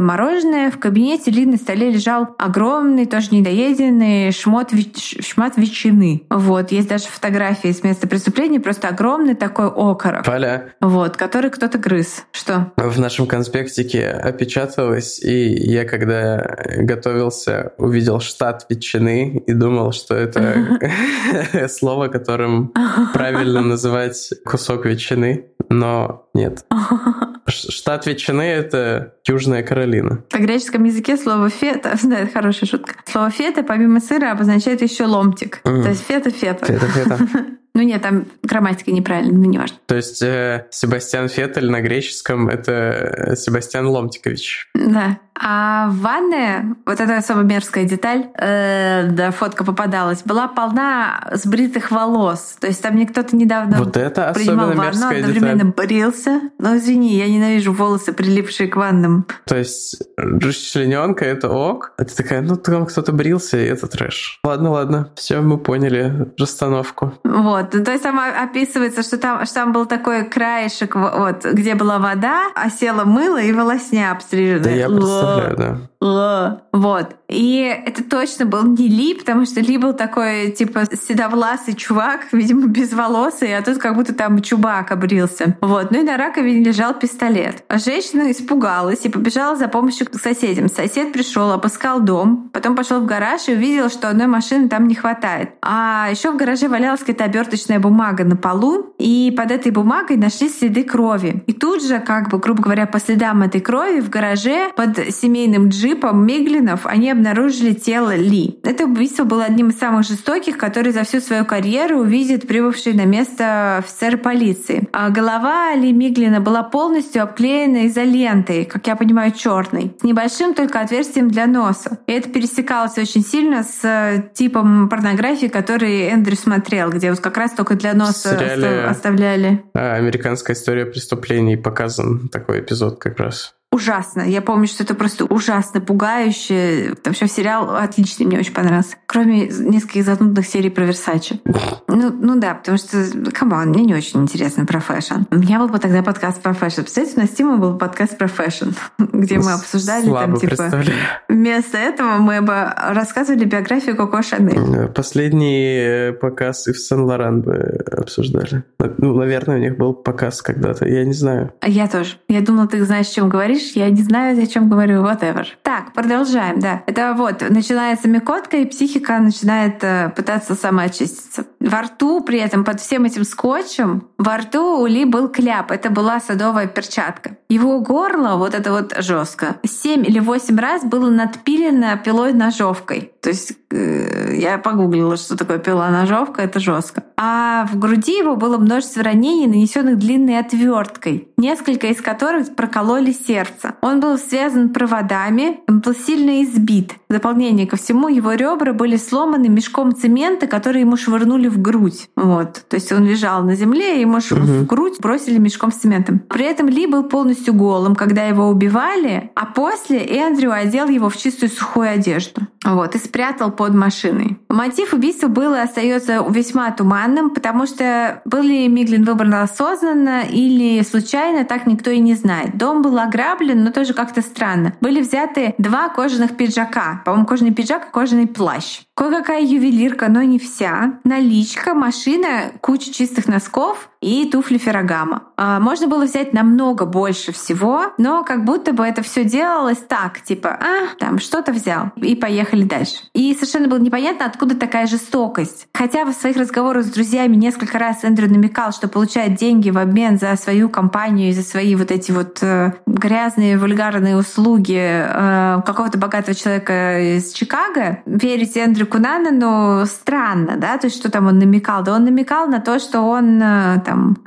мороженое. В кабинете Ли на столе лежал огромный, тоже недоеденный шмот вич... шмат ветчины. Вот, есть даже фотографии с места преступления, просто огромный такой окорок. Поля. Вот, который кто-то грыз. Что? В нашем конспектике опечаталось, и я, когда готовился, увидел штат ветчины и думал, что это слово, которым правильно называть кусок ветчины, но нет. Штат ветчины — это Южная Каролина. В греческом языке слово фета, да, это хорошая шутка. Слово фета помимо сыра обозначает еще ломтик. Mm. То есть фета-фета. Фета-фета. Ну нет, там грамматика неправильная, но не важно. То есть э, Себастьян Феттель на греческом — это э, Себастьян Ломтикович. Да. А в ванне, вот эта особо мерзкая деталь, э, да, фотка попадалась, была полна сбритых волос. То есть там мне кто-то недавно вот это принимал ванну, одновременно деталь. брился. Но извини, я ненавижу волосы, прилипшие к ваннам. То есть расчлененка — это ок, а ты такая, ну там кто-то брился, и это трэш. Ладно, ладно, все, мы поняли расстановку. Вот, то есть там описывается, что там, что там был такой краешек, вот, где была вода, а села мыло и волосня обстриженная. Да я представляю да. Вот. И это точно был не Ли, потому что Ли был такой, типа, седовласый чувак, видимо, без волосы, а тут как будто там чубак обрился. Вот. Ну и на раковине лежал пистолет. А женщина испугалась и побежала за помощью к соседям. Сосед пришел, обыскал дом, потом пошел в гараж и увидел, что одной машины там не хватает. А еще в гараже валялась какая-то оберточная бумага на полу, и под этой бумагой нашли следы крови. И тут же, как бы, грубо говоря, по следам этой крови в гараже под семейным джипом Миглинов они обнаружили тело Ли. Это убийство было одним из самых жестоких, которые за всю свою карьеру увидит прибывший на место офицер полиции. А голова Ли Миглина была полностью обклеена изолентой, как я понимаю, черной, с небольшим только отверстием для носа. И это пересекалось очень сильно с э, типом порнографии, который Эндрю смотрел, где вот как раз только для носа сериале... оставляли. Американская история преступлений показан такой эпизод как раз ужасно. Я помню, что это просто ужасно пугающе. Вообще сериал отличный, мне очень понравился. Кроме нескольких занудных серий про Версачи. Ну, ну да, потому что, come on, мне не очень интересно про fashion. У меня был бы тогда подкаст про fashion. Представляете, у нас Тима был подкаст про fashion, где мы обсуждали Слабо там, типа... Вместо этого мы бы рассказывали биографию Коко Шанель. Последний э, показ и в Сен-Лоран бы обсуждали. Ну, наверное, у них был показ когда-то, я не знаю. Я тоже. Я думала, ты знаешь, о чем говоришь, говоришь, я не знаю, о чем говорю, whatever. Так, продолжаем, да. Это вот, начинается микотка, и психика начинает э, пытаться самоочиститься. Во рту при этом под всем этим скотчем, во рту у Ли был кляп, это была садовая перчатка. Его горло, вот это вот жестко, семь или восемь раз было надпилено пилой-ножовкой. То есть э, я погуглила, что такое пила-ножовка, это жестко. А в груди его было множество ранений, нанесенных длинной отверткой, несколько из которых прокололи сердце. Он был связан проводами, он был сильно избит. В дополнение ко всему, его ребра были сломаны мешком цемента, который ему швырнули в грудь. Вот. То есть он лежал на земле, и ему угу. в грудь бросили мешком с цементом. При этом Ли был полностью голым, когда его убивали, а после Эндрю одел его в чистую сухую одежду. Вот, и спрятал под машиной. Мотив убийства был и остается весьма туманным, потому что был ли Миглин выбран осознанно или случайно, так никто и не знает. Дом был ограблен, но тоже как-то странно. Были взяты два кожаных пиджака. По-моему, кожаный пиджак и кожаный плащ. Кое-какая ювелирка, но не вся. Наличка, машина, куча чистых носков и туфли Феррагама. А, можно было взять намного больше всего, но как будто бы это все делалось так, типа, а, там что-то взял и поехали дальше. И совершенно было непонятно, откуда такая жестокость. Хотя в своих разговорах с друзьями несколько раз Эндрю намекал, что получает деньги в обмен за свою компанию и за свои вот эти вот э, грязные, вульгарные услуги э, какого-то богатого человека из Чикаго. Верить Эндрю Кунанану странно, да, то есть что там он намекал? Да он намекал на то, что он э, там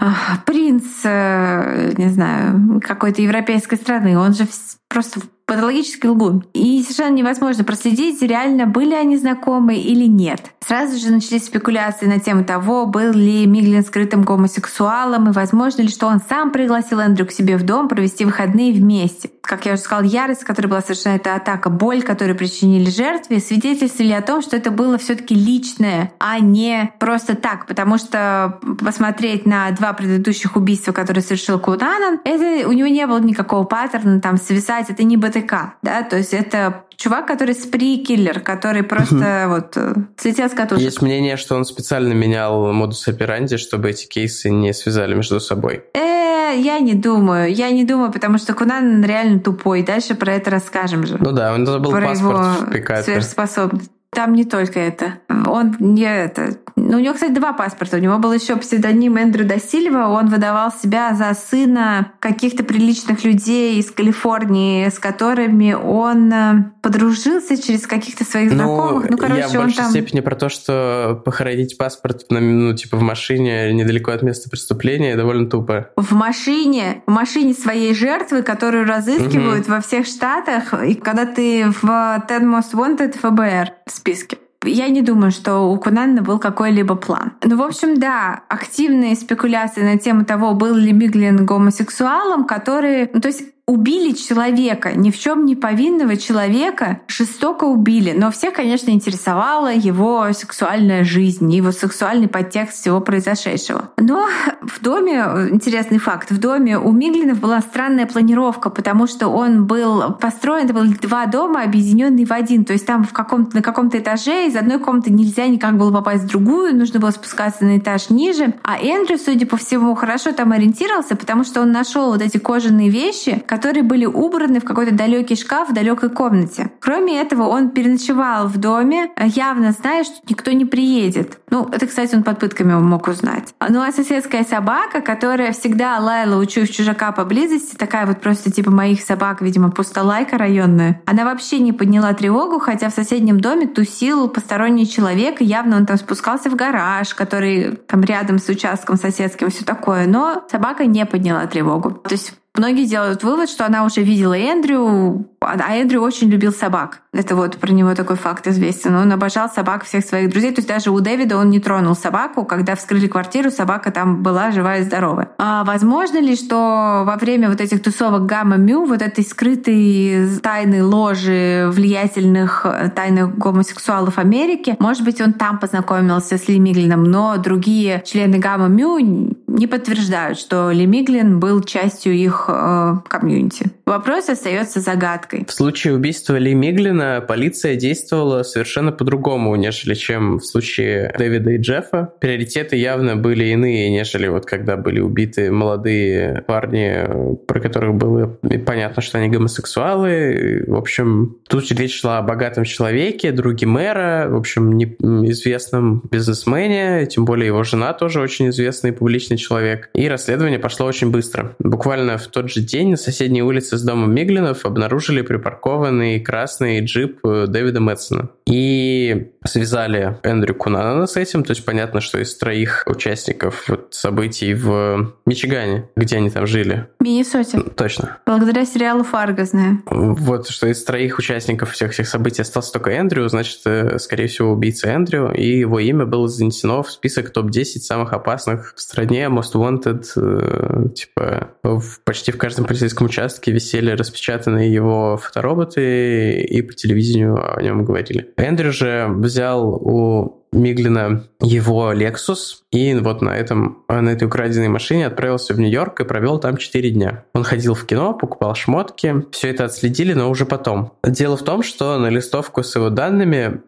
принц, э, не знаю, какой-то европейской страны, он же просто патологический лгун. И совершенно невозможно проследить, реально были они знакомы или нет. Сразу же начались спекуляции на тему того, был ли Миглин скрытым гомосексуалом, и возможно ли, что он сам пригласил Эндрю к себе в дом провести выходные вместе. Как я уже сказала, ярость, которая была совершена эта атака, боль, которую причинили жертве, свидетельствовали о том, что это было все таки личное, а не просто так. Потому что посмотреть на два предыдущих убийства, которые совершил Кунанан, это у него не было никакого паттерна там свисать, это не БТК, да, то есть это чувак, который спри-киллер, который просто вот э, слетел с катушек. Есть мнение, что он специально менял модус операнди, чтобы эти кейсы не связали между собой. Э, я не думаю. Я не думаю, потому что Кунан реально тупой. Дальше про это расскажем же. Ну да, он забыл про паспорт его в сверхспособность. Там не только это. Он не это. Ну, у него, кстати, два паспорта. У него был еще псевдоним Эндрю Досильва. Он выдавал себя за сына каких-то приличных людей из Калифорнии, с которыми он э, подружился через каких-то своих ну, знакомых. Ну, короче, я в большей там... степени про то, что похоронить паспорт, ну, типа в машине недалеко от места преступления, довольно тупо. В машине, в машине своей жертвы, которую разыскивают угу. во всех штатах, и когда ты в Ten Most Wanted ФБР списке. Я не думаю, что у Кунана был какой-либо план. Ну, в общем, да, активные спекуляции на тему того, был ли Миглин гомосексуалом, которые... Ну, то есть убили человека, ни в чем не повинного человека, жестоко убили. Но всех, конечно, интересовала его сексуальная жизнь, его сексуальный подтекст всего произошедшего. Но в доме, интересный факт, в доме у Миглинов была странная планировка, потому что он был построен, это были два дома, объединенные в один. То есть там в каком-то, на каком-то этаже из одной комнаты нельзя никак было попасть в другую, нужно было спускаться на этаж ниже. А Эндрю, судя по всему, хорошо там ориентировался, потому что он нашел вот эти кожаные вещи, которые были убраны в какой-то далекий шкаф в далекой комнате. Кроме этого, он переночевал в доме, явно зная, что никто не приедет. Ну, это, кстати, он под пытками мог узнать. Ну, а соседская собака, которая всегда лаяла у чужака поблизости, такая вот просто типа моих собак, видимо, пустолайка районная, она вообще не подняла тревогу, хотя в соседнем доме тусил посторонний человек, и явно он там спускался в гараж, который там рядом с участком соседским, все такое. Но собака не подняла тревогу. То есть Многие делают вывод, что она уже видела Эндрю, а Эндрю очень любил собак. Это вот про него такой факт известен. Он обожал собак всех своих друзей. То есть даже у Дэвида он не тронул собаку. Когда вскрыли квартиру, собака там была живая и здоровая. А возможно ли, что во время вот этих тусовок гамма-мю, вот этой скрытой тайной ложи влиятельных тайных гомосексуалов Америки, может быть, он там познакомился с Ли Миглином, но другие члены гамма-мю не подтверждают, что Ли был частью их э, комьюнити. Вопрос остается загадкой. В случае убийства Ли Миглина полиция действовала совершенно по-другому, нежели чем в случае Дэвида и Джеффа. Приоритеты явно были иные, нежели вот когда были убиты молодые парни, про которых было понятно, что они гомосексуалы. В общем, тут речь шла о богатом человеке, друге мэра, в общем, известном бизнесмене, тем более его жена тоже очень известный публичный человек. И расследование пошло очень быстро. Буквально в тот же день на соседней улице с домом Миглинов обнаружили припаркованный красный джип э, Дэвида Мэтсона. И связали Эндрю Кунанана с этим, то есть понятно, что из троих участников событий в Мичигане, где они там жили. Миннесоте. Точно. Благодаря сериалу «Фарго» знаю. Вот, что из троих участников всех этих событий остался только Эндрю, значит, э, скорее всего, убийца Эндрю, и его имя было занесено в список топ-10 самых опасных в стране Most Wanted, э, типа, в, почти в каждом полицейском участке висели распечатанные его фотороботы, и по телевидению о нем говорили. Эндрю же взял у Миглина его Lexus, и вот на, этом, на этой украденной машине отправился в Нью-Йорк и провел там 4 дня. Он ходил в кино, покупал шмотки, все это отследили, но уже потом. Дело в том, что на листовку с его данными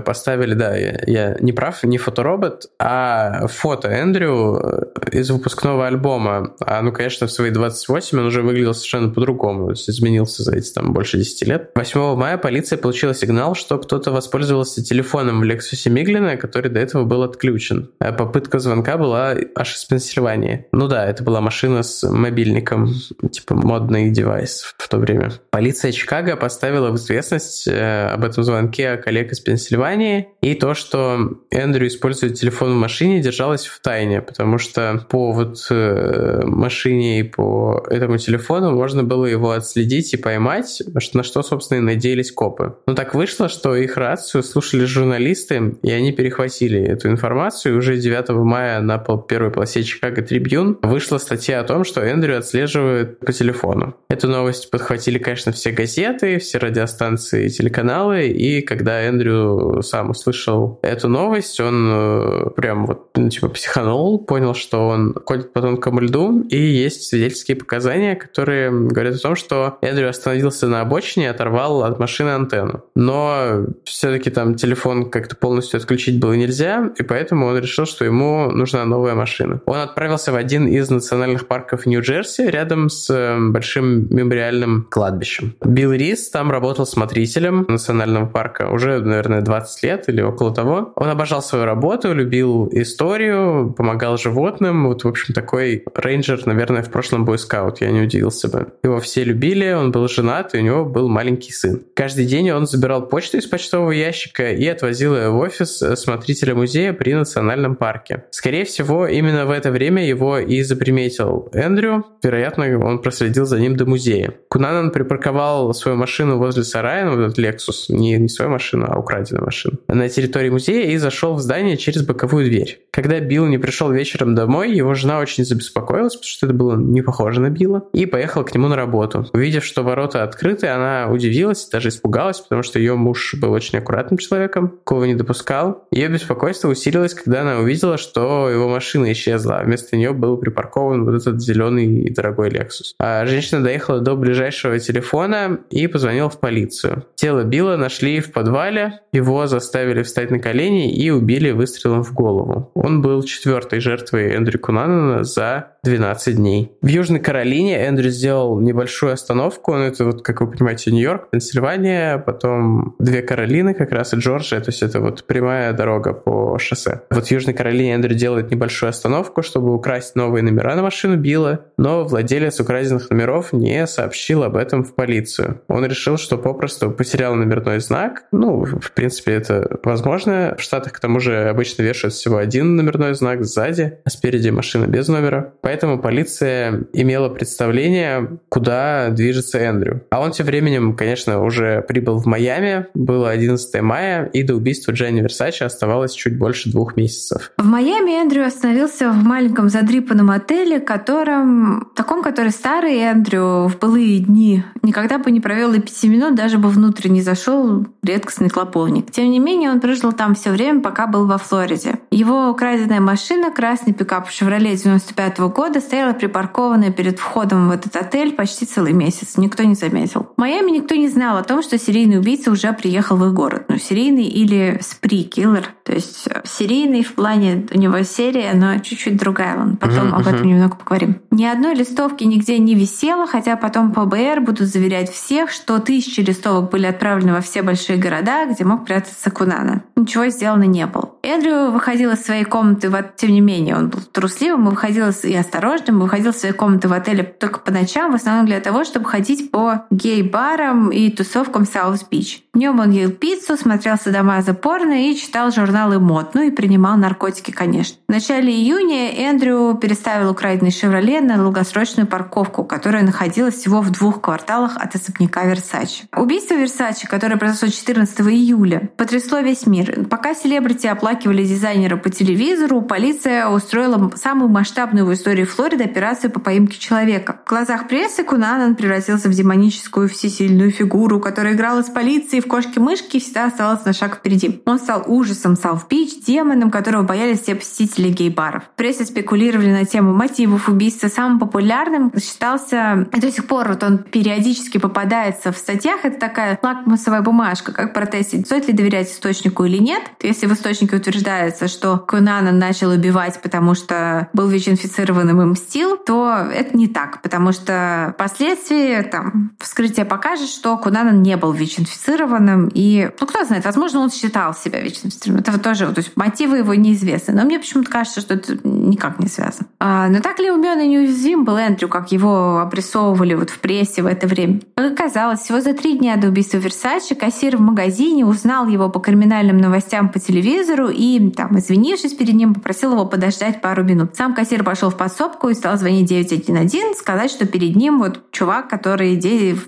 поставили, да, я, я не прав, не фоторобот, а фото Эндрю э, из выпускного альбома. А ну, конечно, в свои 28 он уже выглядел совершенно по-другому, изменился за эти там больше 10 лет. 8 мая полиция получила сигнал, что кто-то воспользовался телефоном в Lexus Миглина Миглина, который до этого был отключен. А попытка звонка была аж из Пенсильвании. Ну да, это была машина с мобильником, типа модный девайс в то время. Полиция Чикаго поставила в известность э, об этом звонке коллег из Пенсильвании, и то, что Эндрю использует телефон в машине, держалось в тайне, потому что по вот э, машине и по этому телефону можно было его отследить и поймать, на что, собственно, и надеялись копы. Но так вышло, что их рацию слушали журналисты, и они они перехватили эту информацию. И уже 9 мая на первой полосе Чикаго Трибьюн вышла статья о том, что Эндрю отслеживают по телефону. Эту новость подхватили, конечно, все газеты, все радиостанции и телеканалы. И когда Эндрю сам услышал эту новость, он э, прям вот ну, типа психанул, понял, что он ходит по тонкому льду, и есть свидетельские показания, которые говорят о том, что Эндрю остановился на обочине и оторвал от машины антенну. Но все-таки там телефон как-то полностью отключился отключить было нельзя, и поэтому он решил, что ему нужна новая машина. Он отправился в один из национальных парков Нью-Джерси рядом с э, большим мемориальным кладбищем. Билл Рис там работал смотрителем национального парка уже, наверное, 20 лет или около того. Он обожал свою работу, любил историю, помогал животным. Вот, в общем, такой рейнджер, наверное, в прошлом бойскаут, я не удивился бы. Его все любили, он был женат, и у него был маленький сын. Каждый день он забирал почту из почтового ящика и отвозил ее в офис смотрителя музея при национальном парке. Скорее всего, именно в это время его и заприметил Эндрю. Вероятно, он проследил за ним до музея. Кунанан припарковал свою машину возле сарая, ну, этот Lexus, не, не свою машину, а украденную машину, на территории музея и зашел в здание через боковую дверь. Когда Билл не пришел вечером домой, его жена очень забеспокоилась, потому что это было не похоже на Билла, и поехала к нему на работу. Увидев, что ворота открыты, она удивилась, даже испугалась, потому что ее муж был очень аккуратным человеком, такого не допускал. Ее беспокойство усилилось, когда она увидела, что его машина исчезла, а вместо нее был припаркован вот этот зеленый и дорогой Lexus. А женщина доехала до ближайшего телефона и позвонила в полицию. Тело Билла нашли в подвале, его заставили встать на колени и убили выстрелом в голову. Он был четвертой жертвой Эндрю Кунанана за 12 дней. В Южной Каролине Эндрю сделал небольшую остановку, ну это вот, как вы понимаете, Нью-Йорк, Пенсильвания, потом две Каролины как раз и Джорджия, то есть это вот прямая дорога по шоссе. Вот в Южной Каролине Эндрю делает небольшую остановку, чтобы украсть новые номера на машину Билла, но владелец украденных номеров не сообщил об этом в полицию. Он решил, что попросту потерял номерной знак. Ну, в принципе, это возможно. В Штатах, к тому же, обычно вешают всего один номерной знак сзади, а спереди машина без номера. Поэтому полиция имела представление, куда движется Эндрю. А он тем временем, конечно, уже прибыл в Майами. Было 11 мая, и до убийства Дженни Версачи оставалось чуть больше двух месяцев. В Майами Эндрю остановился в маленьком задрипанном отеле, котором, таком, который старый Эндрю в былые дни никогда бы не провел и пяти минут, даже бы внутрь не зашел редкостный клоповник. Тем не менее, он прожил там все время, пока был во Флориде. Его украденная машина, красный пикап Chevrolet 95 -го года, стояла припаркованная перед входом в этот отель почти целый месяц. Никто не заметил. В Майами никто не знал о том, что серийный убийца уже приехал в их город. Ну, серийный или спри-киллер. То есть э, серийный в плане у него серия, но чуть-чуть другая. Он потом uh-huh, об этом uh-huh. немного поговорим. Ни одной листовки нигде не висело, хотя потом ПБР будут заверять всех, что тысячи листовок были отправлены во все большие города, где мог прятаться Кунанан. Ничего сделано не было. Эндрю выходил из своей комнаты, в... тем не менее, он был трусливым, и выходил и осторожным, выходил из своей комнаты в отеле только по ночам, в основном для того, чтобы ходить по гей-барам и тусовкам Саут-Бич. Днем он ел пиццу, смотрел садомазо порно и читал журналы мод, ну и принимал наркотики, конечно. В начале июня Эндрю переставил украденный «Шевроле» на долгосрочную парковку, которая находилась всего в двух кварталах от особняка Версачи. Убийство Версачи, которое произошло 14 июля, потрясло весь мир. Пока селебрити оплакивали дизайнера по телевизору, полиция устроила самую масштабную в истории Флориды операцию по поимке человека. В глазах прессы Кунанан превратился в демоническую всесильную фигуру, которая играла с полицией в кошки-мышки всегда оставался на шаг впереди. Он стал ужасом Сауф-Пич, демоном, которого боялись все посетители гей-баров. В прессе спекулировали на тему мотивов убийства. Самым популярным считался до сих пор вот он периодически попадается в статьях. Это такая лакмусовая бумажка, как протестить, стоит ли доверять источнику или нет. Если в источнике утверждается, что Кунана начал убивать, потому что был ВИЧ-инфицированным и мстил, то это не так, потому что впоследствии там, вскрытие покажет, что Кунанан не был ВИЧ-инфицирован, инфицированным. И, ну, кто знает, возможно, он считал себя вечно инфицированным. Это тоже, то есть мотивы его неизвестны. Но мне почему-то кажется, что это никак не связано. А, но так ли умен и неуязвим был Эндрю, как его обрисовывали вот в прессе в это время? Как оказалось, всего за три дня до убийства Версачи кассир в магазине узнал его по криминальным новостям по телевизору и, там, извинившись перед ним, попросил его подождать пару минут. Сам кассир пошел в подсобку и стал звонить 911, сказать, что перед ним вот чувак, который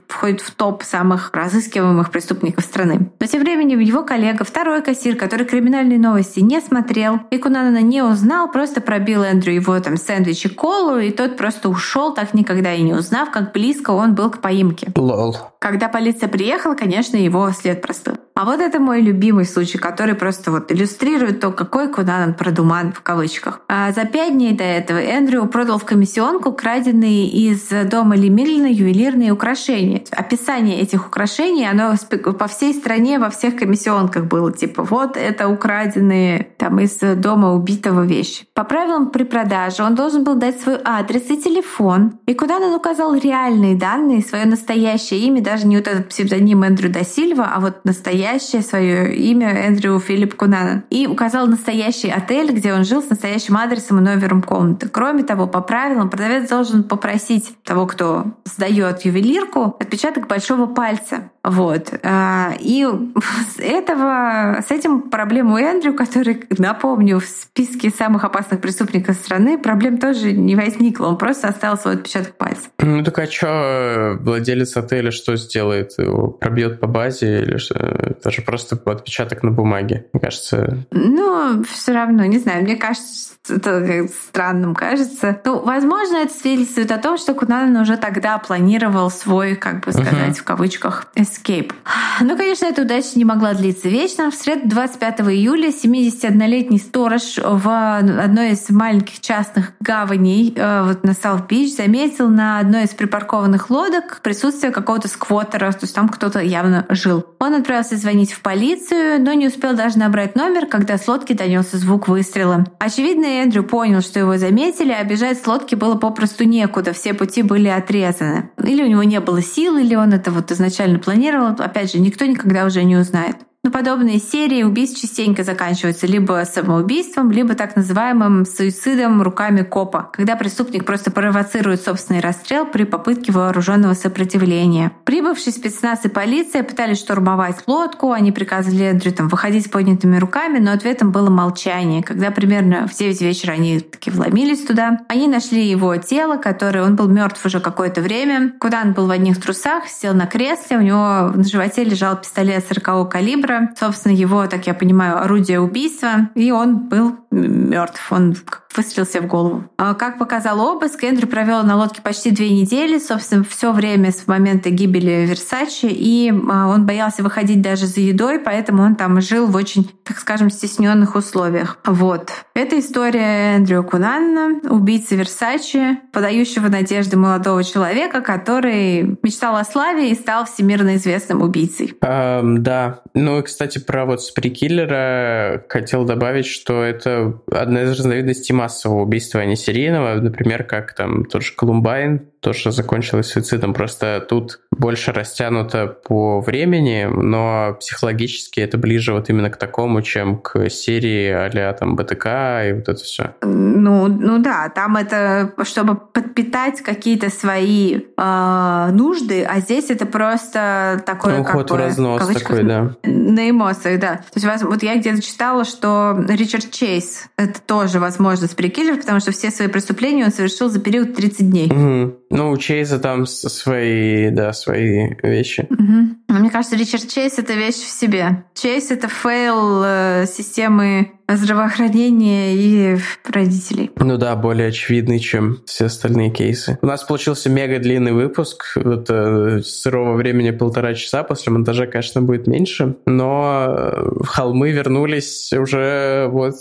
входит в топ самых разыскиваемых преступников сотрудников страны. Но тем временем его коллега, второй кассир, который криминальные новости не смотрел, и Кунанана не узнал, просто пробил Эндрю его там сэндвич и колу, и тот просто ушел, так никогда и не узнав, как близко он был к поимке. Лол. Когда полиция приехала, конечно, его след простыл. А вот это мой любимый случай, который просто вот иллюстрирует то, какой Кунанан продуман в кавычках. А за пять дней до этого Эндрю продал в комиссионку краденные из дома Лемиллина ювелирные украшения. Описание этих украшений, оно по всей стране, во всех комиссионках было. Типа, вот это украденные там из дома убитого вещи. По правилам при продаже он должен был дать свой адрес и телефон. И куда он указал реальные данные, свое настоящее имя, даже не вот этот псевдоним Эндрю Дасильва, а вот настоящее настоящее свое имя Эндрю Филипп Кунанан и указал настоящий отель, где он жил с настоящим адресом и номером комнаты. Кроме того, по правилам продавец должен попросить того, кто сдает ювелирку, отпечаток большого пальца Вот. А, и с этого, с этим проблем у Эндрю, который, напомню, в списке самых опасных преступников страны, проблем тоже не возникло. Он просто оставил свой отпечаток пальца. Ну так а что владелец отеля что сделает? Его пробьет по базе или что? Это же просто отпечаток на бумаге, мне кажется. Ну, все равно, не знаю, мне кажется, это странным кажется. Ну, возможно, это свидетельствует о том, что Кунан уже тогда планировал свой, как бы сказать, uh-huh. в кавычках, escape. Ну, конечно, эта удача не могла длиться вечно. В среду 25 июля 71-летний сторож в одной из маленьких частных гаваней э, вот на Саут-Бич заметил на одной из припаркованных лодок присутствие какого-то сквотера, то есть там кто-то явно жил. Он отправился звонить в полицию, но не успел даже набрать номер, когда с лодки донесся звук выстрела. Очевидно, Эндрю понял, что его заметили, а бежать с лодки было попросту некуда, все пути были отрезаны. Или у него не было сил, или он это вот изначально планировал. Опять же, никто никогда уже не узнает. Но подобные серии убийств частенько заканчиваются либо самоубийством, либо так называемым суицидом руками копа, когда преступник просто провоцирует собственный расстрел при попытке вооруженного сопротивления. Прибывшие спецназ и полиция пытались штурмовать лодку, они приказывали Эндрю там, выходить с поднятыми руками, но ответом было молчание. Когда примерно в 9 вечера они таки вломились туда, они нашли его тело, которое он был мертв уже какое-то время. Куда он был в одних трусах, сел на кресле, у него на животе лежал пистолет 40 калибра, собственно, его, так я понимаю, орудие убийства, и он был мертв. Он выстрелился в голову. А как показал обыск, Эндрю провел на лодке почти две недели, собственно, все время с момента гибели Версачи, и а, он боялся выходить даже за едой, поэтому он там жил в очень, так скажем, стесненных условиях. Вот. Это история Эндрю Кунанна, убийцы Версачи, подающего надежды молодого человека, который мечтал о славе и стал всемирно известным убийцей. Um, да. Ну, кстати, про вот сприкиллера хотел добавить, что это одна из разновидностей массового убийства, а не серийного. Например, как там тот же Колумбайн, тоже закончилось суицидом. Просто тут больше растянуто по времени, но психологически это ближе вот именно к такому, чем к серии а там БТК и вот это все. Ну, ну да, там это чтобы подпитать какие-то свои э, нужды, а здесь это просто такое ну, как бы, в разнос такой, да. На эмоциях, да. То есть вот я где-то читала, что Ричард Чейз это тоже, возможно, сприкиллер, потому что все свои преступления он совершил за период 30 дней. Угу. Ну, у Чейза там свои, да, свои вещи. Угу. Мне кажется, Ричард Чейз — это вещь в себе. Чейз — это fail э, системы здравоохранения и родителей. Ну да, более очевидный, чем все остальные кейсы. У нас получился мега длинный выпуск. Вот э, сырого времени полтора часа. После монтажа, конечно, будет меньше. Но э, холмы вернулись уже вот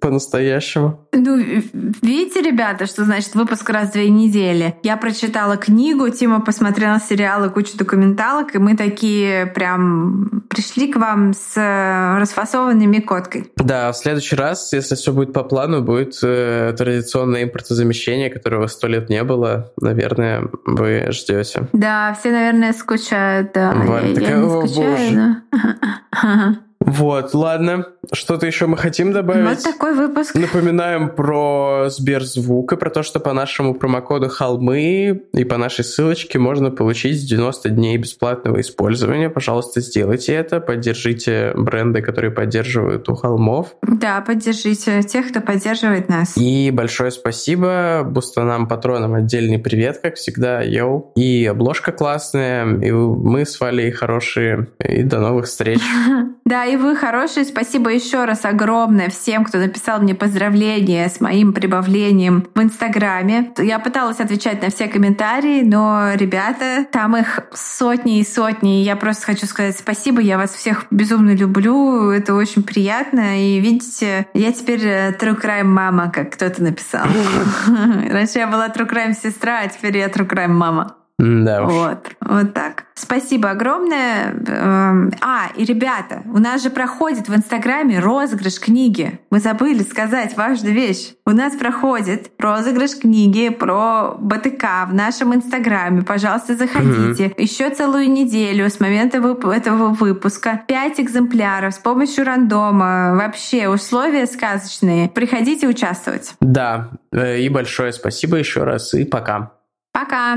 по-настоящему. Ну, видите, ребята, что значит выпуск раз в две недели? Я прочитала книгу, Тима посмотрела сериалы, кучу документалок, и мы такие прям пришли к вам с расфасованной микоткой. Да, в следующий раз, если все будет по плану, будет э, традиционное импортозамещение, которого сто лет не было. Наверное, вы ждете. Да, все, наверное, скучают. Да. Валя, я, такая, я не скучаю, боже. Вот, ладно. Что-то еще мы хотим добавить? Вот такой выпуск. Напоминаем про Сберзвук и про то, что по нашему промокоду «Холмы» и по нашей ссылочке можно получить 90 дней бесплатного использования. Пожалуйста, сделайте это. Поддержите бренды, которые поддерживают у холмов. Да, поддержите тех, кто поддерживает нас. И большое спасибо бустанам, патронам. Отдельный привет, как всегда, йоу. И обложка классная, и мы с Валей хорошие. И до новых встреч. Да, и вы хорошие. Спасибо еще раз огромное всем, кто написал мне поздравления с моим прибавлением в Инстаграме. Я пыталась отвечать на все комментарии, но, ребята, там их сотни и сотни. Я просто хочу сказать спасибо. Я вас всех безумно люблю. Это очень приятно. И видите, я теперь э, True Crime мама, как кто-то написал. Раньше я была True Crime сестра, а теперь я True Crime мама. Да уж. Вот, вот так. Спасибо огромное. Эм, а, и ребята, у нас же проходит в Инстаграме розыгрыш книги. Мы забыли сказать важную вещь. У нас проходит розыгрыш книги про БТК в нашем Инстаграме. Пожалуйста, заходите. Угу. Еще целую неделю с момента этого выпуска. Пять экземпляров с помощью рандома. Вообще условия сказочные. Приходите участвовать. Да, э, и большое спасибо еще раз, и пока. Пока.